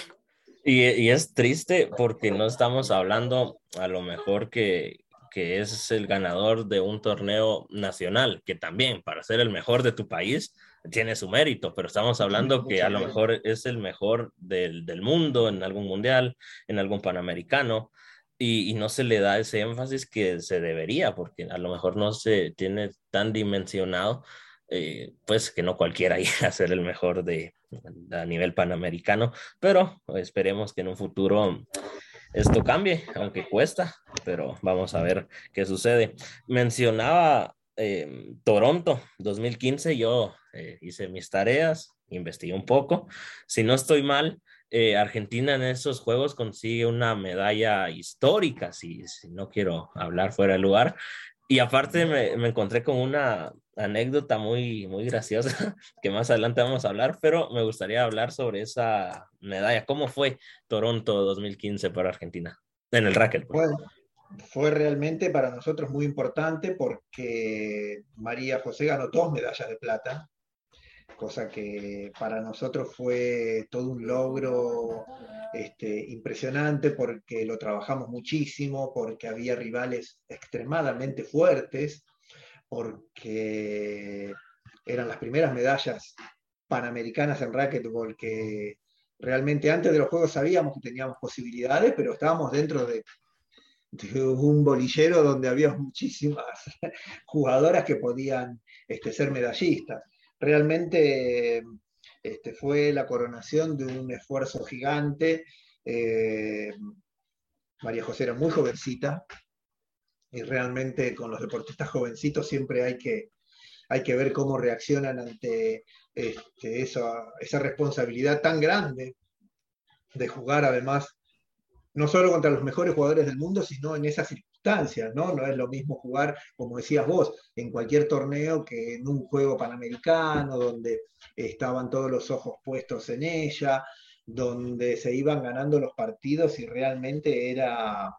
Y, y, es triste porque no estamos hablando a lo mejor que, que es el ganador de un torneo nacional, que también para ser el mejor de tu país tiene su mérito, pero estamos hablando que a lo mejor es el mejor del, del mundo en algún mundial, en algún panamericano, y, y, no se le da ese énfasis que se debería, porque a lo mejor no se tiene tan dimensionado eh, pues que no cualquiera iba a ser el mejor de a nivel panamericano, pero esperemos que en un futuro esto cambie, aunque cuesta, pero vamos a ver qué sucede. Mencionaba eh, Toronto 2015, yo eh, hice mis tareas, investigué un poco, si no estoy mal, Argentina en esos juegos consigue una medalla histórica, si, si, no quiero hablar fuera de lugar. Y aparte me, me encontré con una anécdota muy, muy graciosa que más adelante vamos a hablar, pero me gustaría hablar sobre esa medalla. ¿Cómo fue Toronto 2015 para Argentina en el racket? Bueno, fue realmente para nosotros muy importante porque María José ganó dos medallas de plata, cosa que para nosotros fue todo un logro este, impresionante porque lo trabajamos muchísimo, porque había rivales extremadamente fuertes porque eran las primeras medallas panamericanas en racquetball que realmente antes de los Juegos sabíamos que teníamos posibilidades, pero estábamos dentro de, un bolillero donde había muchísimas jugadoras que podían este, ser medallistas. Realmente este, fue la coronación de un esfuerzo gigante. Eh, María José era muy jovencita, y realmente con los deportistas jovencitos siempre hay que, hay que ver cómo reaccionan ante este, esa, responsabilidad tan grande de jugar además no solo contra los mejores jugadores del mundo, sino en esas ¿no? No es lo mismo jugar, como decías vos, en cualquier torneo que en un juego panamericano, donde estaban todos los ojos puestos en ella, donde se iban ganando los partidos y realmente era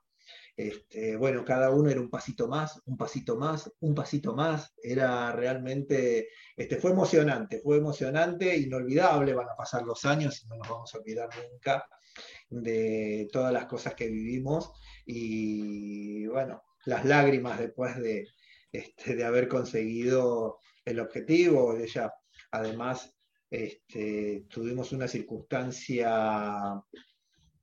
este, bueno, cada uno era un pasito más, un pasito más, un pasito más. Era realmente, este, fue emocionante, fue emocionante, inolvidable. Van a pasar los años y no nos vamos a olvidar nunca de todas las cosas que vivimos y bueno, las lágrimas después de, este, de haber conseguido el objetivo. Ella, además, este, tuvimos una circunstancia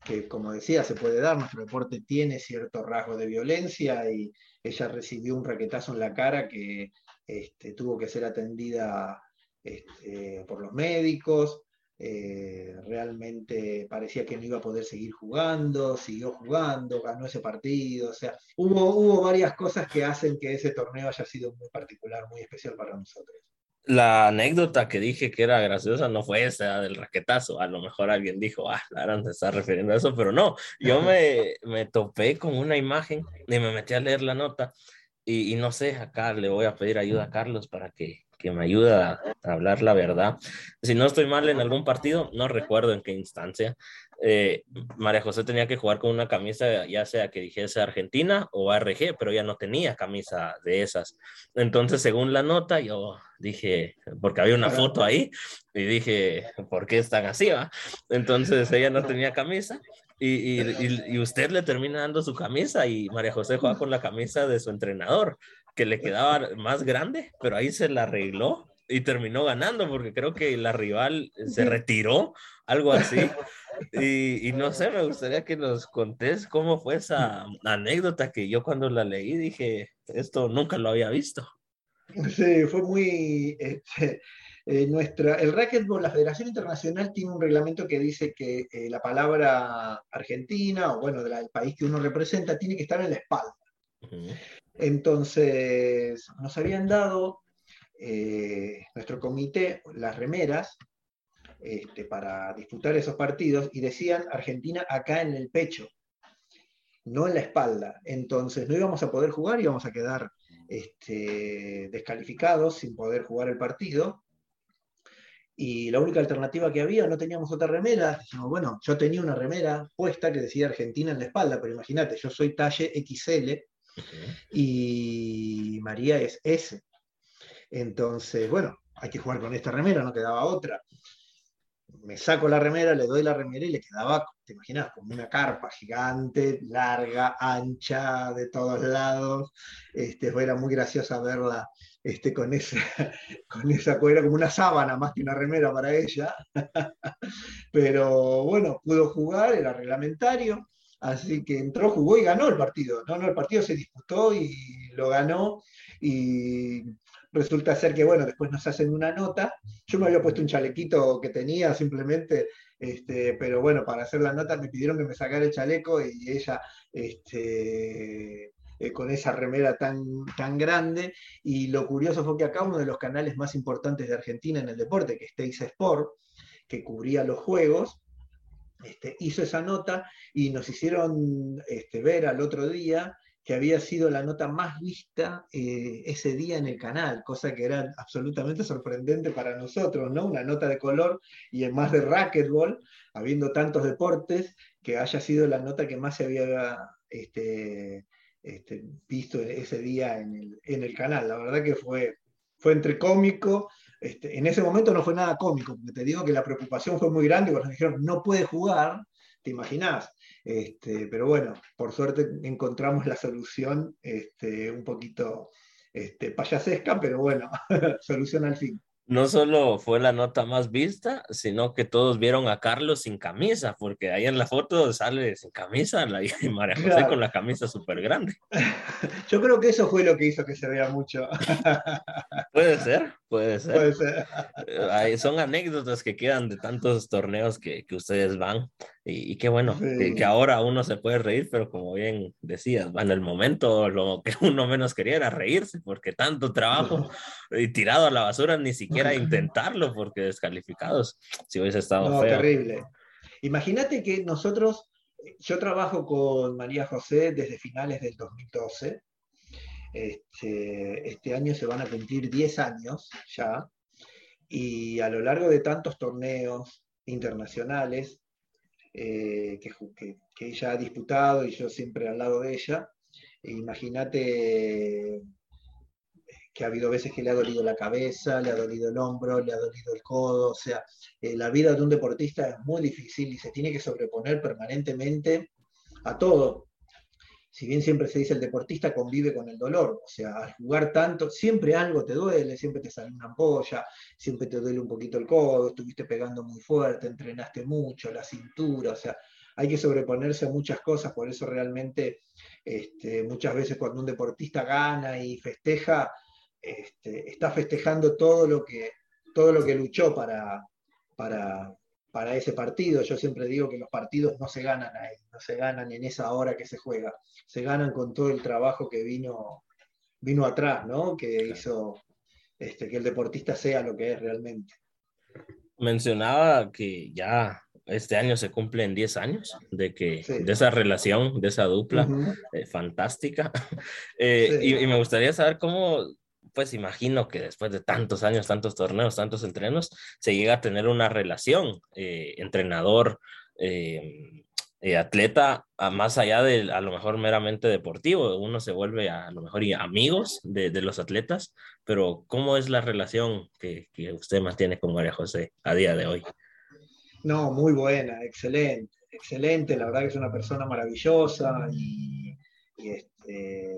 que como decía, se puede dar, nuestro deporte tiene cierto rasgo de violencia y ella recibió un raquetazo en la cara que este, tuvo que ser atendida este, por los médicos, eh, realmente parecía que no iba a poder seguir jugando, siguió jugando, ganó ese partido, o sea, hubo, hubo varias cosas que hacen que ese torneo haya sido muy particular, muy especial para nosotros la anécdota que dije que era graciosa no fue esa del raquetazo. A lo mejor alguien dijo, ah, Aaron se está refiriendo a eso, pero no. Yo me, me topé con una imagen y me metí a leer la nota y, y, no sé, acá le voy a pedir ayuda a Carlos para que, que me ayude a, hablar la verdad. Si no estoy mal en algún partido, no recuerdo en qué instancia, eh, María José tenía que jugar con una camisa, ya sea que dijese Argentina o ARG, pero ya no tenía camisa de esas. Entonces, según la nota, yo dije, porque había una foto ahí, y dije, ¿por qué están así? Va? Entonces, ella no tenía camisa. Y, y, y, usted le termina dando su camisa y María José juega con la camisa de su entrenador, que le quedaba más grande, pero ahí se la arregló y terminó ganando porque creo que la rival se retiró, algo así. Y, y, no sé, me gustaría que nos contés cómo fue esa anécdota que yo cuando la leí dije, esto nunca lo había visto. Sí, fue muy... Este, eh, nuestra, el racquetball, la Federación Internacional tiene un reglamento que dice que eh, la palabra Argentina, o bueno, del país que uno representa, tiene que estar en la espalda. Entonces, nos habían dado eh, nuestro comité las remeras este, para disputar esos partidos y decían Argentina acá en el pecho, no en la espalda. Entonces, no íbamos a poder jugar, íbamos a quedar este, descalificados sin poder jugar el partido y la única alternativa que había, no teníamos otra remera. Dijimos, bueno, yo tenía una remera puesta que decía Argentina en la espalda, pero imagínate, yo soy talle XL y María es S. Entonces, bueno, hay que jugar con esta remera, no quedaba otra. Me saco la remera, le doy la remera y le quedaba, te imaginas, como una carpa gigante, larga, ancha, de todos lados. Este, era muy graciosa verla este, con, esa, con esa era como una sábana más que una remera para ella. Pero bueno, pudo jugar, era reglamentario, así que entró, jugó y ganó el partido. No, el partido se disputó y lo ganó. Y resulta ser que, bueno, después nos hacen una nota. Yo me había puesto un chalequito que tenía simplemente, este, pero bueno, para hacer la nota me pidieron que me sacara el chaleco y ella este, eh, con esa remera tan, tan grande. Y lo curioso fue que acá uno de los canales más importantes de Argentina en el deporte, que es Teis Sport, que cubría los juegos, este, hizo esa nota y nos hicieron este, ver al otro día que había sido la nota más vista eh, ese día en el canal, cosa que era absolutamente sorprendente para nosotros, ¿no? Una nota de color y en más de racquetball, habiendo tantos deportes, que haya sido la nota que más se había este, visto ese día en el, canal. La verdad que fue, fue entre cómico. Este, en ese momento no fue nada cómico, porque te digo que la preocupación fue muy grande cuando nos dijeron no puede jugar, te imaginás. Este, pero bueno, por suerte encontramos la solución este, un poquito este, payasesca, pero bueno, solución al fin no solo fue la nota más vista, sino que todos vieron a Carlos sin camisa, porque ahí en la foto sale sin camisa la y María José con la camisa súper grande. Yo creo que eso fue lo que hizo que se vea mucho. Puede ser, puede ser. Puede ser. son anécdotas que quedan de tantos torneos que, que ustedes van. Y, qué bueno, que, ahora uno se puede reír, pero como bien decías, en el momento lo que uno menos quería era reírse, porque tanto trabajo y tirado a la basura, ni siquiera intentarlo, porque descalificados, si hubiese estado no, terrible. Imagínate que nosotros, yo trabajo con María José desde finales del 2012. Este, este año se van a cumplir 10 años ya, y a lo largo de tantos torneos internacionales, eh, que, ella ha disputado y yo siempre al lado de ella. E imagínate que ha habido veces que le ha dolido la cabeza, le ha dolido el hombro, le ha dolido el codo, o sea, eh, la vida de un deportista es muy difícil y se tiene que sobreponer permanentemente a todo, si bien siempre se dice el deportista convive con el dolor, o sea, al jugar tanto, siempre algo te duele, siempre te sale una ampolla, siempre te duele un poquito el codo, estuviste pegando muy fuerte, entrenaste mucho, la cintura, o sea, hay que sobreponerse a muchas cosas, por eso realmente este, muchas veces cuando un deportista gana y festeja, este, está festejando todo lo que, todo lo que luchó para, para, para ese partido. Yo siempre digo que los partidos no se ganan ahí, no se ganan en esa hora que se juega, se ganan con todo el trabajo que vino, vino atrás, ¿no? Que hizo este, que el deportista sea lo que es realmente. Mencionaba que ya este año se cumplen 10 años de que de esa relación, de esa dupla eh, fantástica. Eh, y, y, me gustaría saber cómo pues imagino que después de tantos años, tantos torneos, tantos entrenos, se llega a tener una relación eh, entrenador, eh, eh, atleta, más allá de a lo mejor meramente deportivo. Uno se vuelve a, lo mejor amigos de, los atletas, pero ¿cómo es la relación que, usted mantiene con María José a día de hoy? No, muy buena, excelente, excelente. La verdad que es una persona maravillosa y, y este,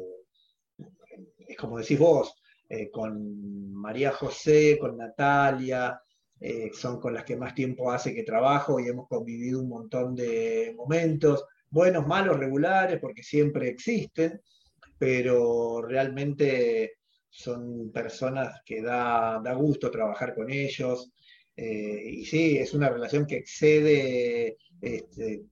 es como decís vos, eh, con María José, con Natalia, eh, son con las que más tiempo hace que trabajo y hemos convivido un montón de momentos, buenos, malos, regulares, porque siempre existen, pero realmente son personas que da, da gusto trabajar con ellos. y sí, es una relación que excede este,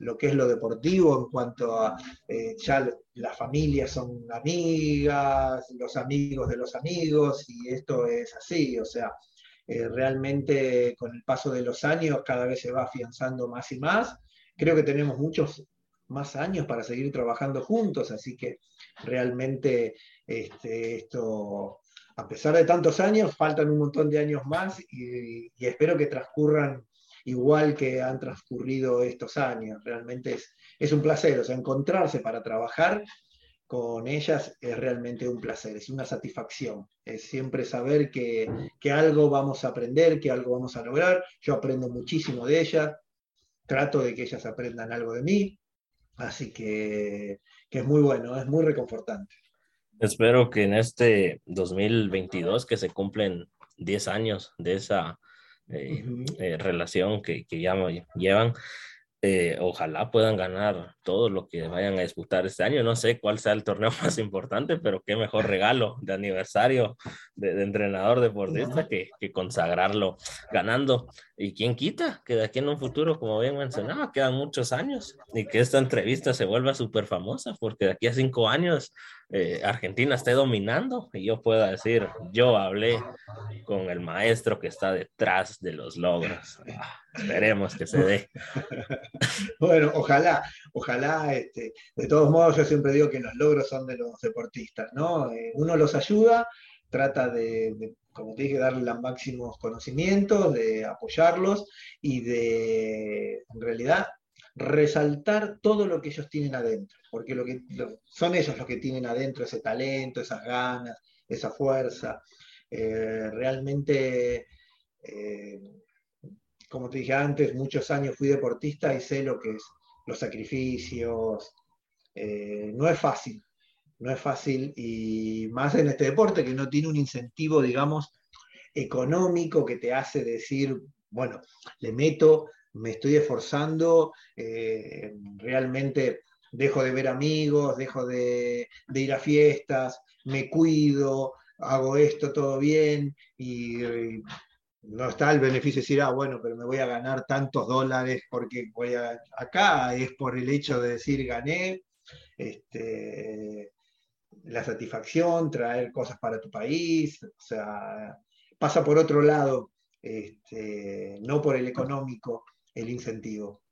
lo que es lo deportivo en cuanto a eh, ya las familias son amigas, los amigos de los amigos, y esto es así, o sea, eh, realmente con el paso de los años cada vez se va afianzando más y más. Creo que tenemos muchos más años para seguir trabajando juntos, así que realmente este, esto, a pesar de tantos años, faltan un montón de años más y espero que transcurran igual que han transcurrido estos años. Realmente es, es un placer, o sea, encontrarse para trabajar con ellas es realmente un placer, es una satisfacción, es siempre saber que, que, algo vamos a aprender, que algo vamos a lograr. Yo aprendo muchísimo de ellas, trato de que ellas aprendan algo de mí, así que, que es muy bueno, es muy reconfortante. Espero que en este 2022, que se cumplen 10 años de esa eh, eh, relación que, que ya llevan. Eh, ojalá puedan ganar todo lo que vayan a disputar este año. No sé cuál sea el torneo más importante, pero qué mejor regalo de aniversario de, entrenador deportista que, que, consagrarlo ganando. Y quién quita que de aquí en un futuro, como bien mencionaba, quedan muchos años y que esta entrevista se vuelva súper famosa, porque de aquí a cinco años eh, Argentina esté dominando y yo pueda decir, yo hablé con el maestro que está detrás de los logros. Ah, esperemos que se dé. Bueno, ojalá, ojalá, este, de todos modos yo siempre digo que los logros son de los deportistas, ¿no? Eh, uno los ayuda, trata de, como te dije, darle los máximos conocimientos, de apoyarlos y de, en realidad, resaltar todo lo que ellos tienen adentro, porque lo que, son ellos los que tienen adentro ese talento, esas ganas, esa fuerza. Eh, realmente, eh, como te dije antes, muchos años fui deportista y sé lo que es los sacrificios. Eh, no es fácil, no es fácil y más en este deporte que no tiene un incentivo, digamos, económico que te hace decir, bueno, le meto me estoy esforzando, eh, realmente dejo de ver amigos, dejo de, ir a fiestas, me cuido, hago esto todo bien y, no está el beneficio de decir, ah, bueno, pero me voy a ganar tantos dólares porque voy a... Acá es por el hecho de decir gané, este, la satisfacción, traer cosas para tu país, o sea, pasa por otro lado, este, no por el económico el incentivo?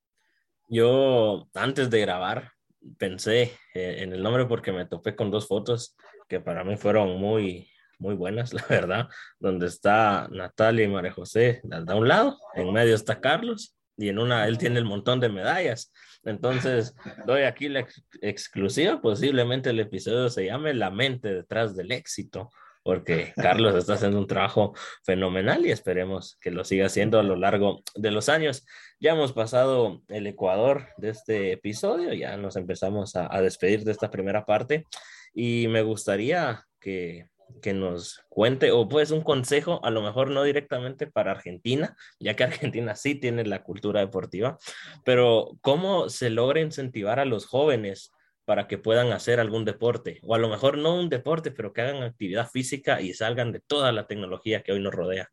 Yo antes de grabar pensé eh, en el nombre porque me topé con dos fotos que para mí fueron muy, muy buenas, la verdad, donde está Natalia y María José de un lado, en medio está Carlos y en una él tiene el montón de medallas. Entonces, doy aquí la exclusiva, posiblemente el episodio se llame La mente detrás del éxito, porque Carlos está haciendo un trabajo fenomenal y esperemos que lo siga haciendo a lo largo de los años. Ya hemos pasado el Ecuador de este episodio, ya nos empezamos a, despedir de esta primera parte y me gustaría que, que nos cuente o pues un consejo, a lo mejor no directamente para Argentina, ya que Argentina sí tiene la cultura deportiva, pero cómo se logra incentivar a los jóvenes para que puedan hacer algún deporte, o a lo mejor no un deporte, pero que hagan actividad física y salgan de toda la tecnología que hoy nos rodea.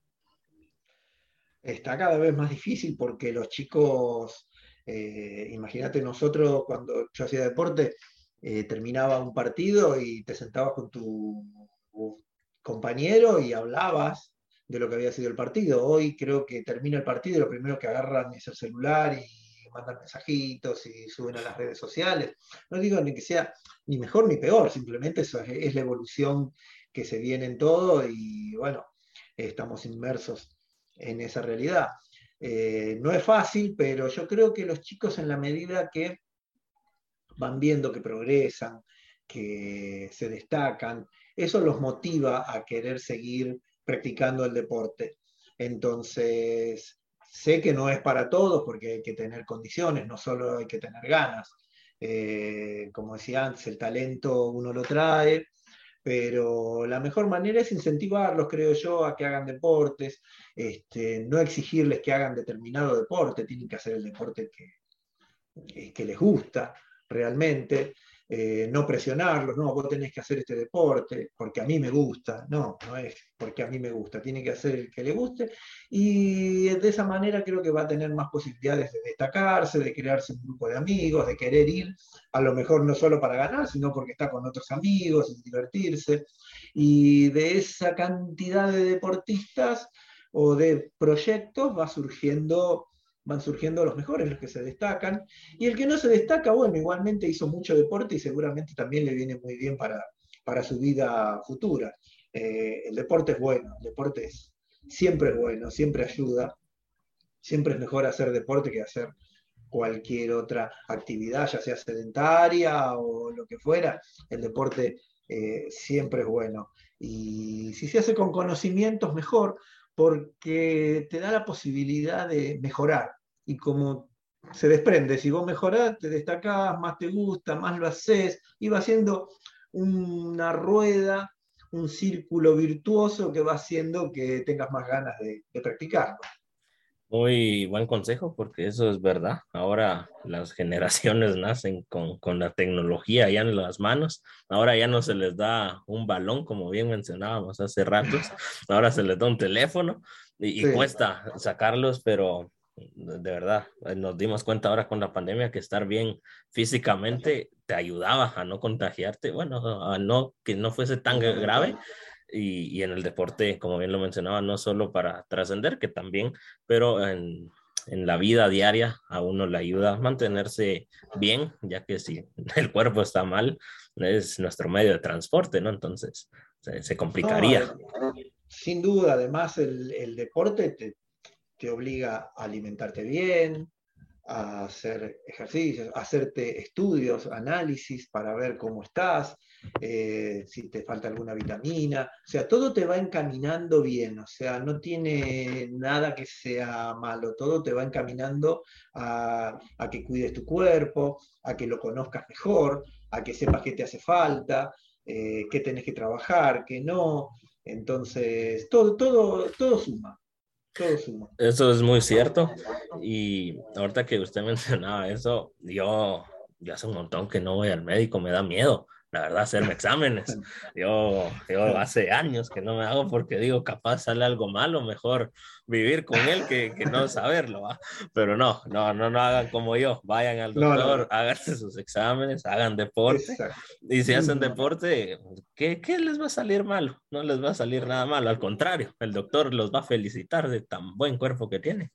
Está cada vez más difícil porque los chicos, eh, imagínate nosotros cuando yo hacía deporte, eh, terminaba un partido y te sentabas con tu compañero y hablabas de lo que había sido el partido. Hoy creo que termina el partido y lo primero que agarran es el celular y mandan mensajitos y suben a las redes sociales. No digo ni que sea ni mejor ni peor, simplemente eso es, la evolución que se viene en todo y bueno, estamos inmersos en esa realidad. Eh, no es fácil, pero yo creo que los chicos en la medida que van viendo que progresan, que se destacan, eso los motiva a querer seguir practicando el deporte. Entonces, Sé que no es para todos porque hay que tener condiciones, no solo hay que tener ganas. Eh, como decía antes, el talento uno lo trae, pero la mejor manera es incentivarlos, creo yo, a que hagan deportes, este, no exigirles que hagan determinado deporte, tienen que hacer el deporte que, que les gusta realmente. Eh, no presionarlos, no, vos tenés que hacer este deporte porque a mí me gusta, no, no es porque a mí me gusta, tiene que hacer el que le guste. Y de esa manera creo que va a tener más posibilidades de destacarse, de crearse un grupo de amigos, de querer ir, a lo mejor no solo para ganar, sino porque está con otros amigos y divertirse, y de esa cantidad de deportistas o de proyectos va surgiendo van surgiendo los mejores, los que se destacan, y el que no se destaca, bueno, igualmente hizo mucho deporte y seguramente también le viene muy bien para, para su vida futura. Eh, el deporte es bueno, el deporte es, siempre es bueno, siempre ayuda, siempre es mejor hacer deporte que hacer cualquier otra actividad, ya sea sedentaria o lo que fuera, el deporte eh, siempre es bueno. Y si se hace con conocimientos, mejor, porque te da la posibilidad de mejorar. Y como se desprende, si vos mejorás, te destacás, más te gusta, más lo haces, y va siendo una rueda, un círculo virtuoso que va haciendo que tengas más ganas de, de practicarlo. Muy buen consejo porque eso es verdad. Ahora las generaciones nacen con, con, la tecnología ya en las manos. Ahora ya no se les da un balón, como bien mencionábamos hace ratos. Ahora se les da un teléfono y, y cuesta sacarlos, pero de verdad, nos dimos cuenta ahora con la pandemia que estar bien físicamente te ayudaba a no contagiarte, bueno, a no que no fuese tan grave y, en el deporte, como bien lo mencionaba, no solo para trascender, que también, pero en, en, la vida diaria a uno le ayuda a mantenerse bien, ya que si el cuerpo está mal, es nuestro medio de transporte, ¿no? Entonces, se, complicaría. sin duda, además el, el deporte te, te obliga a alimentarte bien, a hacer ejercicios, a hacerte estudios, análisis para ver cómo estás, eh, si te falta alguna vitamina, o sea, todo te va encaminando bien, o sea, no tiene nada que sea malo, todo te va encaminando a, que cuides tu cuerpo, a que lo conozcas mejor, a que sepas qué te hace falta, eh, qué tenés que trabajar, qué no, entonces, todo, todo. Todo suma. Eso es muy cierto. Y ahorita que usted mencionaba eso, yo ya hace un montón que no voy al médico, me da miedo la verdad, hacerme exámenes. Yo, yo hace años que no me hago porque digo, capaz sale algo malo, mejor vivir con él que, que no saberlo. ¿va? Pero no, no, no, no hagan como yo. Vayan al doctor, háganse sus exámenes, hagan deporte. Y si hacen deporte, ¿qué, ¿qué les va a salir malo? No les va a salir nada malo. Al contrario, el doctor los va a felicitar de tan buen cuerpo que tiene.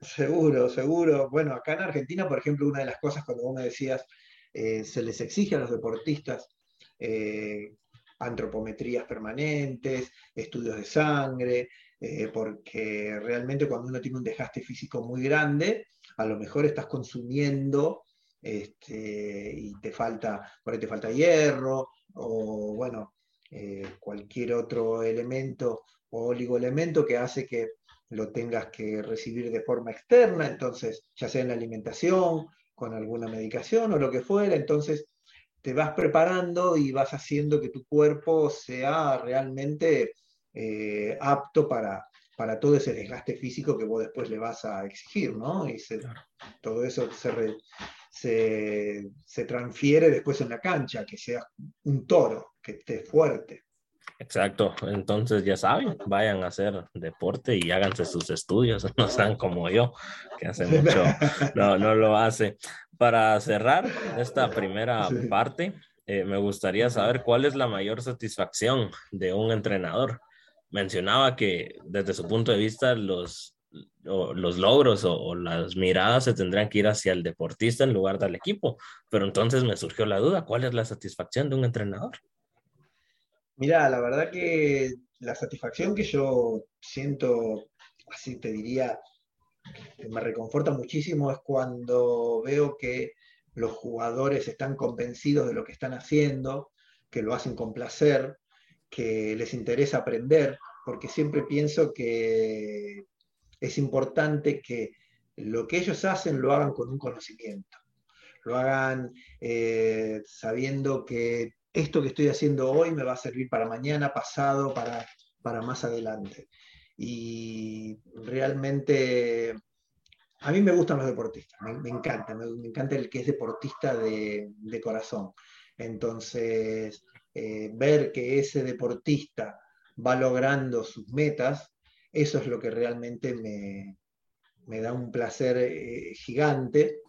Seguro, seguro. Bueno, acá en Argentina, por ejemplo, una de las cosas cuando vos me decías, eh, se les exige a los deportistas eh, antropometrías permanentes, estudios de sangre, eh, porque realmente cuando uno tiene un desgaste físico muy grande, a lo mejor estás consumiendo este, y te falta, por ahí te falta hierro, o bueno, cualquier otro elemento o oligoelemento que hace que lo tengas que recibir de forma externa, entonces, ya sea en la alimentación, con alguna medicación o lo que fuera, entonces te vas preparando y vas haciendo que tu cuerpo sea realmente eh, apto para, para todo ese desgaste físico que vos después le vas a exigir, ¿no? Y todo eso se, se, transfiere después en la cancha, que sea un toro, que esté fuerte. Exacto, entonces ya saben, vayan a hacer deporte y háganse sus estudios, no sean como yo, que hace mucho no, no lo hace. Para cerrar esta primera parte, eh, me gustaría saber cuál es la mayor satisfacción de un entrenador. Mencionaba que desde su punto de vista los, los logros o, las miradas se tendrían que ir hacia el deportista en lugar del equipo, pero entonces me surgió la duda, ¿cuál es la satisfacción de un entrenador? Mira, la verdad que la satisfacción que yo siento, así te diría, me reconforta muchísimo es cuando veo que los jugadores están convencidos de lo que están haciendo, que lo hacen con placer, que les interesa aprender, porque siempre pienso que es importante que lo que ellos hacen lo hagan con un conocimiento, lo hagan eh, sabiendo que esto que estoy haciendo hoy me va a servir para mañana, pasado, para, para más adelante. Y realmente a mí me gustan los deportistas, me, encanta, me, encanta el que es deportista de, corazón. Entonces, eh, ver que ese deportista va logrando sus metas, eso es lo que realmente me, da un placer eh, gigante,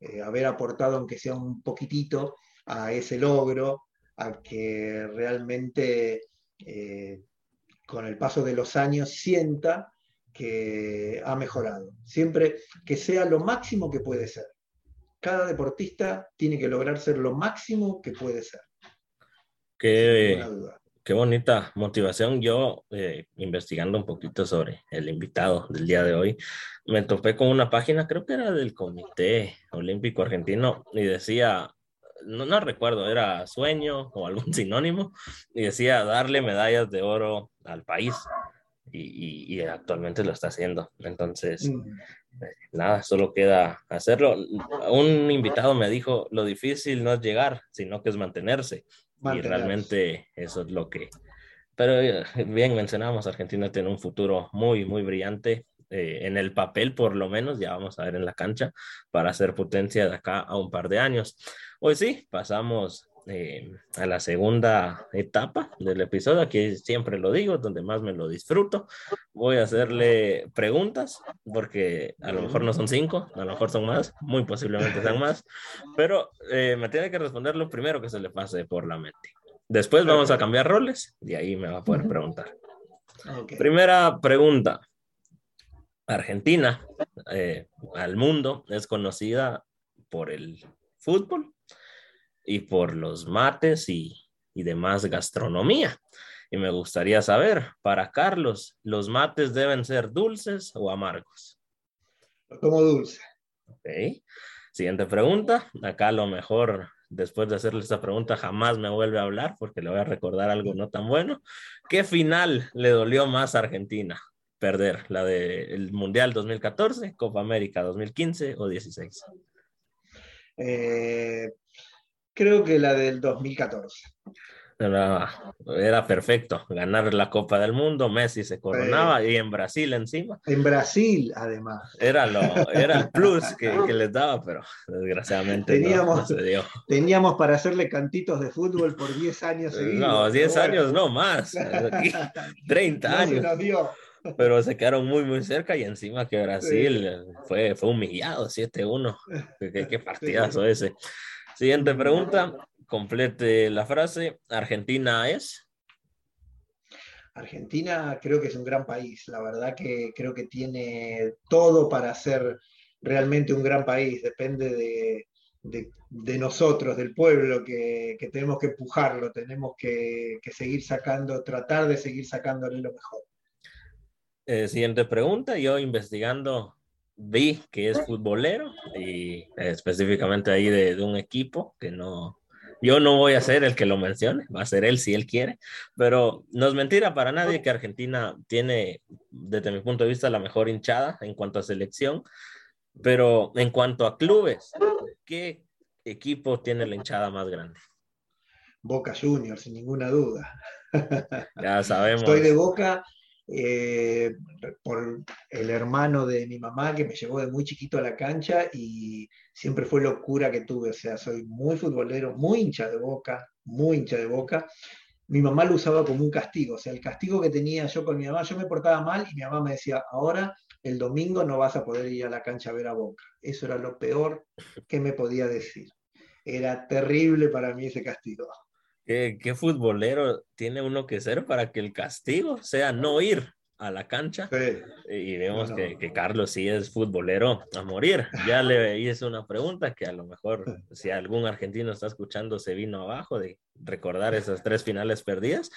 eh, haber aportado, aunque sea un poquitito, a ese logro, a que realmente con el paso de los años sienta que ha mejorado. Siempre que sea lo máximo que puede ser. Cada deportista tiene que lograr ser lo máximo que puede ser. Qué, qué bonita motivación. Yo, eh, investigando un poquito sobre el invitado del día de hoy, me topé con una página, creo que era del Comité Olímpico Argentino, y decía, no, no recuerdo, era sueño o algún sinónimo, y decía darle medallas de oro al país y, actualmente lo está haciendo. Entonces, mm. eh, nada, solo queda hacerlo. Un invitado me dijo, lo difícil no es llegar, sino que es mantenerse. Y realmente eso es lo que... Pero eh, bien mencionamos, Argentina tiene un futuro muy, muy brillante. Eh, en el papel, por lo menos, ya vamos a ver en la cancha para hacer potencia de acá a un par de años. Hoy sí, pasamos eh, a la segunda etapa del episodio, aquí siempre lo digo, donde más me lo disfruto. Voy a hacerle preguntas, porque a lo mejor no son cinco, a lo mejor son más, muy posiblemente sean más, pero eh, me tiene que responder lo primero que se le pase por la mente. Después vamos a cambiar roles y ahí me va a poder preguntar. Primera pregunta. Argentina eh, al mundo es conocida por el fútbol y por los mates y, demás gastronomía. Y me gustaría saber, para Carlos, ¿los mates deben ser dulces o amargos? Como dulce. Ok. Siguiente pregunta. Acá a lo mejor, después de hacerle esta pregunta, jamás me vuelve a hablar porque le voy a recordar algo no tan bueno. ¿Qué final le dolió más a Argentina? Perder, la del Mundial 2014, Copa América 2015 o 16. Eh, creo que la del 2014. Era, perfecto ganar la Copa del Mundo, Messi se coronaba y en Brasil encima. En Brasil, además. Era, lo, era el plus que, les daba, pero desgraciadamente teníamos, no, dio. Teníamos para hacerle cantitos de fútbol por 10 años seguidos. No, 10 años no más, 30 años. Pero se quedaron muy, muy cerca y encima que Brasil fue, fue humillado 7-1. Qué, qué partidazo ese. Siguiente pregunta, complete la frase. ¿Argentina es? Argentina creo que es un gran país, la verdad que creo que tiene todo para ser realmente un gran país, depende de, nosotros, del pueblo, que, tenemos que empujarlo, tenemos que, seguir sacando, tratar de seguir sacándole lo mejor. Eh, siguiente pregunta, yo investigando vi que es futbolero y específicamente ahí de, un equipo que no, yo no voy a ser el que lo mencione, va a ser él si él quiere, pero no es mentira para nadie que Argentina tiene, desde mi punto de vista, la mejor hinchada en cuanto a selección, pero en cuanto a clubes, ¿qué equipo tiene la hinchada más grande? Boca Juniors, sin ninguna duda. Ya sabemos. Estoy de Boca eh, por el hermano de mi mamá que me llevó de muy chiquito a la cancha y siempre fue locura que tuve, o sea, soy muy futbolero, muy hincha de boca, muy hincha de boca. Mi mamá lo usaba como un castigo, o sea, el castigo que tenía yo con mi mamá, yo me portaba mal y mi mamá me decía, ahora el domingo no vas a poder ir a la cancha a ver a Boca. Eso era lo peor que me podía decir. Era terrible para mí ese castigo. ¿Qué, futbolero tiene uno que ser para que el castigo sea no ir a la cancha? Y vemos que, Carlos sí es futbolero a morir. Ya le hice una pregunta que a lo mejor si algún argentino está escuchando se vino abajo de recordar esas tres finales perdidas.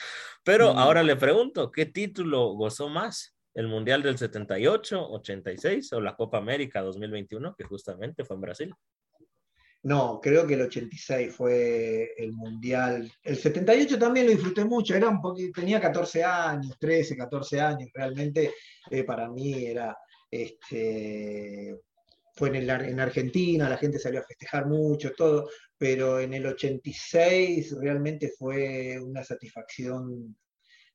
Pero mm. ahora le pregunto, ¿qué título gozó más? ¿El Mundial del 78, 86 o la Copa América 2021, que justamente fue en Brasil? No, creo que el 86 fue el mundial. El 78 también lo disfruté mucho, era un poquito, tenía 14 años, 13, 14 años, realmente eh, para mí era este, fue en, en Argentina, la gente salió a festejar mucho, todo, pero en el 86 realmente fue una satisfacción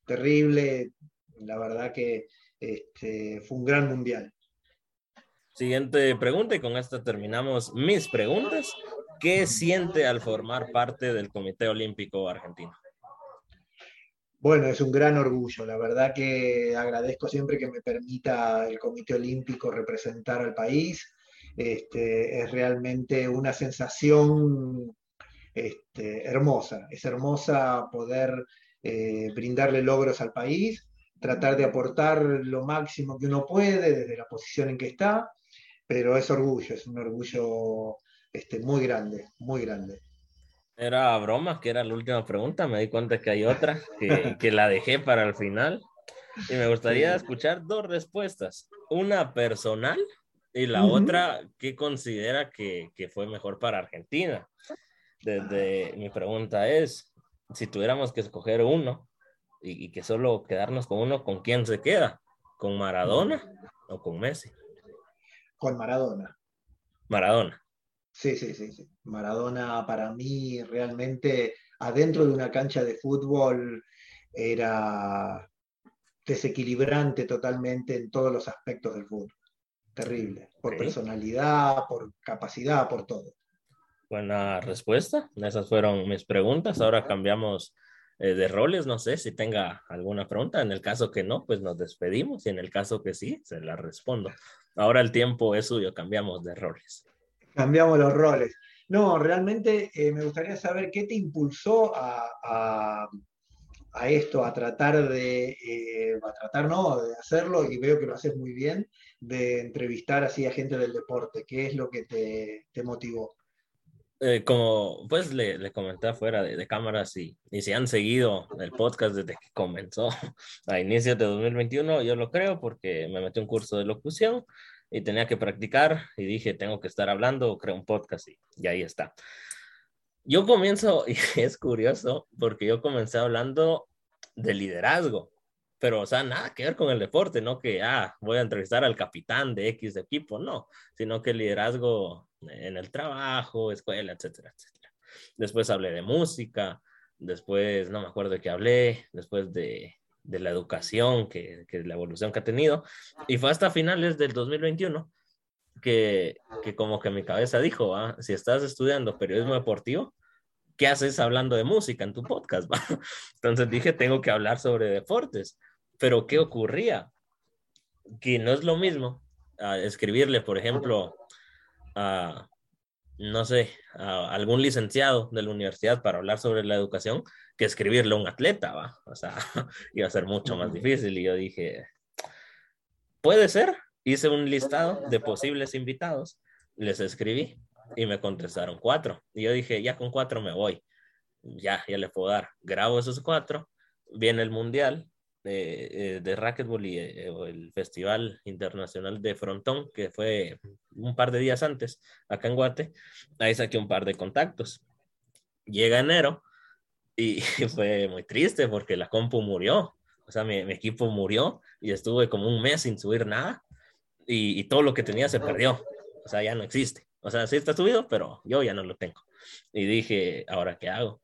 terrible, la verdad que este, fue un gran mundial. Siguiente pregunta y con esta terminamos mis preguntas. ¿Qué siente al formar parte del Comité Olímpico Argentino? Bueno, es un gran orgullo. La verdad que agradezco siempre que me permita el Comité Olímpico representar al país. Este, es realmente una sensación este, hermosa. Es hermosa poder eh, brindarle logros al país, tratar de aportar lo máximo que uno puede desde la posición en que está, pero es orgullo, es un orgullo este, muy grande, muy grande. Era broma, que era la última pregunta. Me di cuenta que hay otra que, que la dejé para el final. Y me gustaría escuchar dos respuestas. Una personal y la otra que considera que, que, fue mejor para Argentina. Desde mi pregunta es, si tuviéramos que escoger uno y, y, que solo quedarnos con uno, ¿con quién se queda? ¿Con Maradona o con Messi? Con Maradona. Maradona. Sí, sí, sí, sí. Maradona para mí realmente adentro de una cancha de fútbol era desequilibrante totalmente en todos los aspectos del fútbol. Terrible, por okay. personalidad, por capacidad, por todo. Buena respuesta. Esas fueron mis preguntas. Ahora cambiamos eh, de roles. No sé si tenga alguna pregunta. En el caso que no, pues nos despedimos. Y en el caso que sí, se la respondo. Ahora el tiempo es suyo. Cambiamos de roles. Cambiamos los roles. No, realmente eh, me gustaría saber qué te impulsó a, a, esto, a tratar de, eh, a tratar no, de hacerlo, y veo que lo haces muy bien, de entrevistar así a gente del deporte. ¿Qué es lo que te, te motivó? Eh, como pues le, comenté afuera de, de cámaras y, y, si han seguido el podcast desde que comenzó a inicios de 2021, yo lo creo porque me metí un curso de locución y tenía que practicar y dije, tengo que estar hablando, creo un podcast y, y ahí está. Yo comienzo, y es curioso, porque yo comencé hablando de liderazgo, pero, o sea, nada que ver con el deporte, no que, ah, voy a entrevistar al capitán de X equipo, no, sino que liderazgo en el trabajo, escuela, etcétera, etcétera. Después hablé de música, después no me acuerdo de qué hablé, después de de la educación, que, que la evolución que ha tenido. Y fue hasta finales del 2021 que, que como que mi cabeza dijo, ah, si estás estudiando periodismo deportivo, ¿qué haces hablando de música en tu podcast? ¿va? Entonces dije, tengo que hablar sobre deportes. Pero ¿qué ocurría? Que no es lo mismo a escribirle, por ejemplo, a, no sé, a algún licenciado de la universidad para hablar sobre la educación que escribirle a un atleta, ¿va? O sea, iba a ser mucho más difícil y yo dije, puede ser, hice un listado de posibles invitados, les escribí y me contestaron cuatro. Y yo dije, ya con cuatro me voy, ya, ya le puedo dar, grabo esos cuatro, viene el mundial, de, de racquetball y eh, el Festival Internacional de Frontón, que fue un par de días antes, acá en Guate, ahí saqué un par de contactos. Llega enero y fue muy triste porque la compu murió, o sea, mi, mi equipo murió y estuve como un mes sin subir nada y, y, todo lo que tenía se perdió, o sea, ya no existe. O sea, sí está subido, pero yo ya no lo tengo. Y dije, ¿ahora qué hago?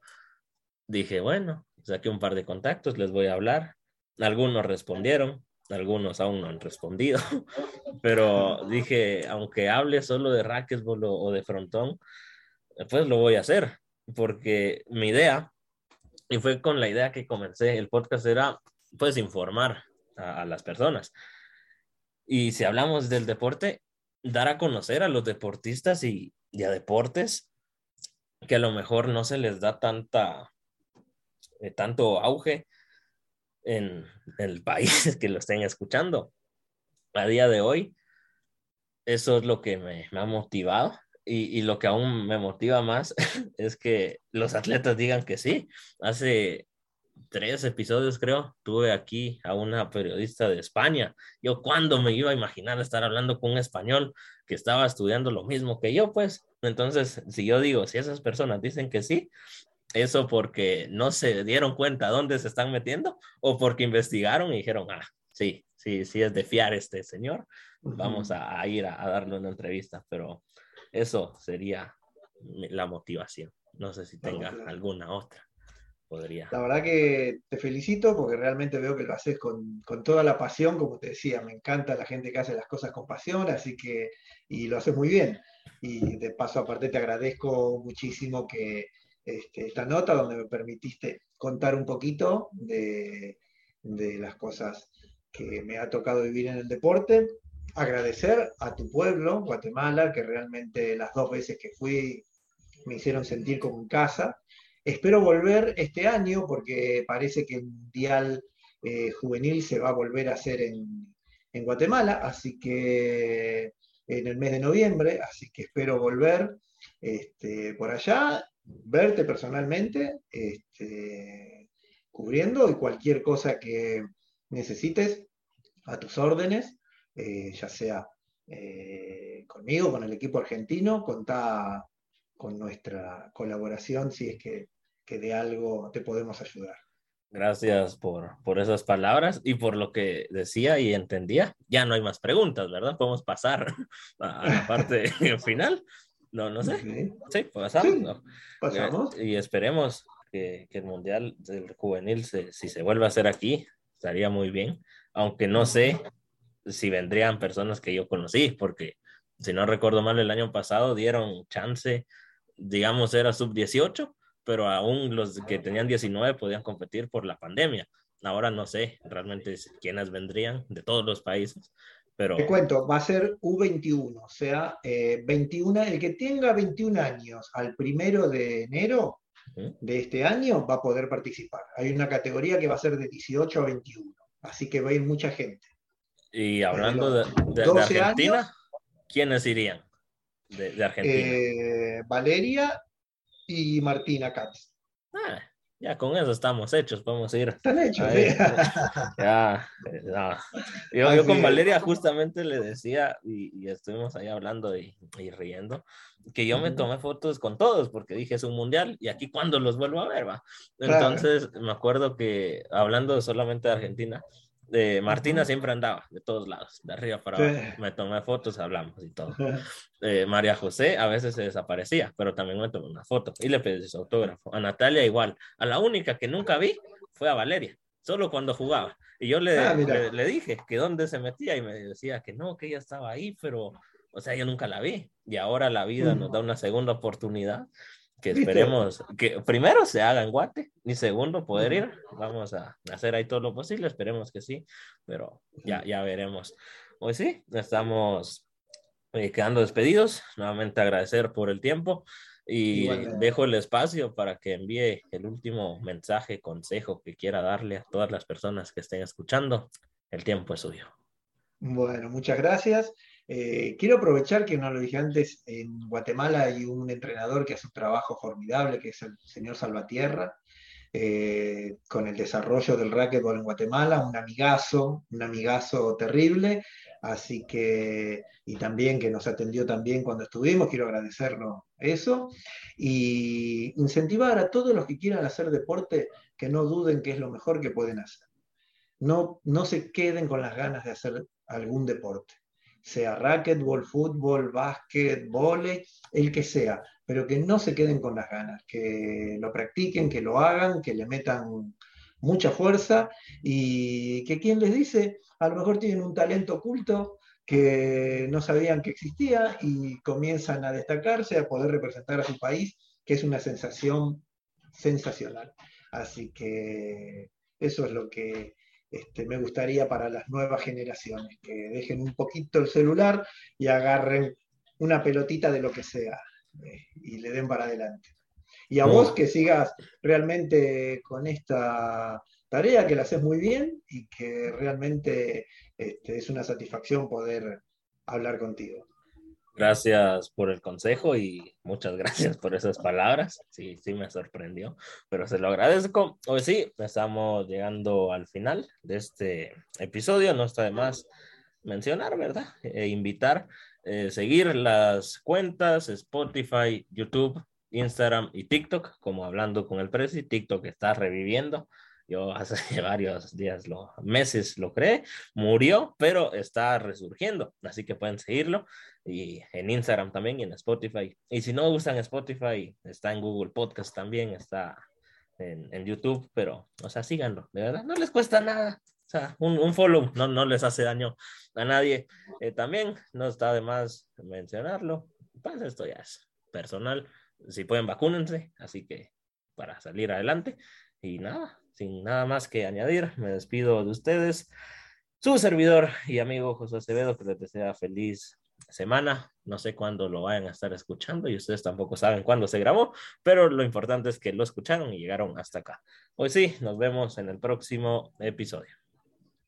Dije, bueno, saqué un par de contactos, les voy a hablar algunos respondieron, algunos aún no han respondido, pero dije, aunque hable solo de racquetball o, de frontón, pues lo voy a hacer, porque mi idea, y fue con la idea que comencé el podcast, era pues informar a, a las personas. Y si hablamos del deporte, dar a conocer a los deportistas y, y, a deportes que a lo mejor no se les da tanta, eh, tanto auge en el país que lo estén escuchando. A día de hoy, eso es lo que me, ha motivado y, y, lo que aún me motiva más es que los atletas digan que sí. Hace tres episodios, creo, tuve aquí a una periodista de España. Yo cuando me iba a imaginar estar hablando con un español que estaba estudiando lo mismo que yo, pues. Entonces, si yo digo, si esas personas dicen que sí, eso porque no se dieron cuenta dónde se están metiendo o porque investigaron y dijeron, ah, sí, sí, sí es de fiar este señor, vamos a, ir a, darle una entrevista, pero eso sería la motivación. No sé si tenga alguna otra. Podría. La verdad que te felicito porque realmente veo que lo haces con, con, toda la pasión, como te decía, me encanta la gente que hace las cosas con pasión, así que, y lo haces muy bien. Y de paso aparte te agradezco muchísimo que este, esta nota donde me permitiste contar un poquito de, las cosas que me ha tocado vivir en el deporte. Agradecer a tu pueblo, Guatemala, que realmente las dos veces que fui me hicieron sentir como en casa. Espero volver este año porque parece que el Mundial eh, Juvenil se va a volver a hacer en, en, Guatemala, así que en el mes de noviembre, así que espero volver este, por allá, verte personalmente, este, cubriendo y cualquier cosa que necesites a tus órdenes, eh, ya sea eh, conmigo, con el equipo argentino, contá con nuestra colaboración si es que, que de algo te podemos ayudar. Gracias por, por esas palabras y por lo que decía y entendía. Ya no hay más preguntas, ¿verdad? Podemos pasar a la parte final. No, no sé. Sí, pasamos. pasamos. Y esperemos que, que, el Mundial del Juvenil, se, si se vuelve a hacer aquí, estaría muy bien. Aunque no sé si vendrían personas que yo conocí, porque si no recuerdo mal, el año pasado dieron chance digamos, era sub-18, pero aún los que tenían 19 podían competir por la pandemia. Ahora no sé realmente quiénes vendrían de todos los países, pero... Te cuento, va a ser U21, o sea, 21, eh, el que tenga 21 años al primero de enero de este año va a poder participar. Hay una categoría que va a ser de 18 a 21, así que va a ir mucha gente. Y hablando de, Argentina, ¿quiénes irían? de, Argentina? Eh, Valeria y Martina Katz. Ah, ya con eso estamos hechos, podemos ir. Están hechos, Ya, Yo, con Valeria justamente le decía, y, estuvimos ahí hablando y, riendo, que yo me tomé fotos con todos porque dije es un mundial y aquí cuando los vuelvo a ver, va. Entonces me acuerdo que hablando solamente de Argentina, Martina siempre andaba de todos lados, de arriba para abajo. Me tomé fotos, hablamos y todo. Eh, María José a veces se desaparecía, pero también me tomé una foto y le pedí su autógrafo. A Natalia igual. A la única que nunca vi fue a Valeria, solo cuando jugaba. Y yo le, ah, le, dije que dónde se metía y me decía que no, que ella estaba ahí, pero, o sea, yo nunca la vi. Y ahora la vida nos da una segunda oportunidad que esperemos que primero se haga en Guate y segundo poder ir. Vamos a hacer ahí todo lo posible, esperemos que sí, pero ya, ya veremos. Pues sí, estamos eh, quedando despedidos. Nuevamente agradecer por el tiempo y dejo el espacio para que envíe el último mensaje, consejo que quiera darle a todas las personas que estén escuchando. El tiempo es suyo. Bueno, muchas gracias. Eh, quiero aprovechar que no lo dije antes, en Guatemala hay un entrenador que hace un trabajo formidable, que es el señor Salvatierra, eh, con el desarrollo del racquetball en Guatemala, un amigazo, un amigazo terrible, así que, y también que nos atendió también cuando estuvimos, quiero agradecerlo eso, y incentivar a todos los que quieran hacer deporte que no duden que es lo mejor que pueden hacer. No, no se queden con las ganas de hacer algún deporte sea racquetball, fútbol, básquet, vole, el que sea, pero que no se queden con las ganas, que lo practiquen, que lo hagan, que le metan mucha fuerza y que quien les dice, a lo mejor tienen un talento oculto que no sabían que existía y comienzan a destacarse, a poder representar a su país, que es una sensación sensacional. Así que eso es lo que este, me gustaría para las nuevas generaciones, que dejen un poquito el celular y agarren una pelotita de lo que sea eh, y le den para adelante. Y a vos que sigas realmente con esta tarea, que la haces muy bien y que realmente este, es una satisfacción poder hablar contigo. Gracias por el consejo y muchas gracias por esas palabras. Sí, sí me sorprendió, pero se lo agradezco. Hoy sí, estamos llegando al final de este episodio. No está de más mencionar, ¿verdad? E invitar, eh, seguir las cuentas Spotify, YouTube, Instagram y TikTok, como hablando con el Prezi. TikTok está reviviendo Yo hace varios días, lo, meses lo creé, murió, pero está resurgiendo, así que pueden seguirlo y en Instagram también y en Spotify. Y si no usan Spotify, está en Google Podcast también, está en, en YouTube, pero, o sea, síganlo, de verdad, no les cuesta nada. O sea, un, un follow no, no les hace daño a nadie. Eh, también no está de más mencionarlo. Pues esto ya es personal. Si pueden, vacúnense. Así que para salir adelante. Y nada, sin nada más que añadir, me despido de ustedes. Su servidor y amigo José Acevedo, que les desea feliz semana. No sé cuándo lo vayan a estar escuchando y ustedes tampoco saben cuándo se grabó, pero lo importante es que lo escucharon y llegaron hasta acá. Hoy sí, nos vemos en el próximo episodio.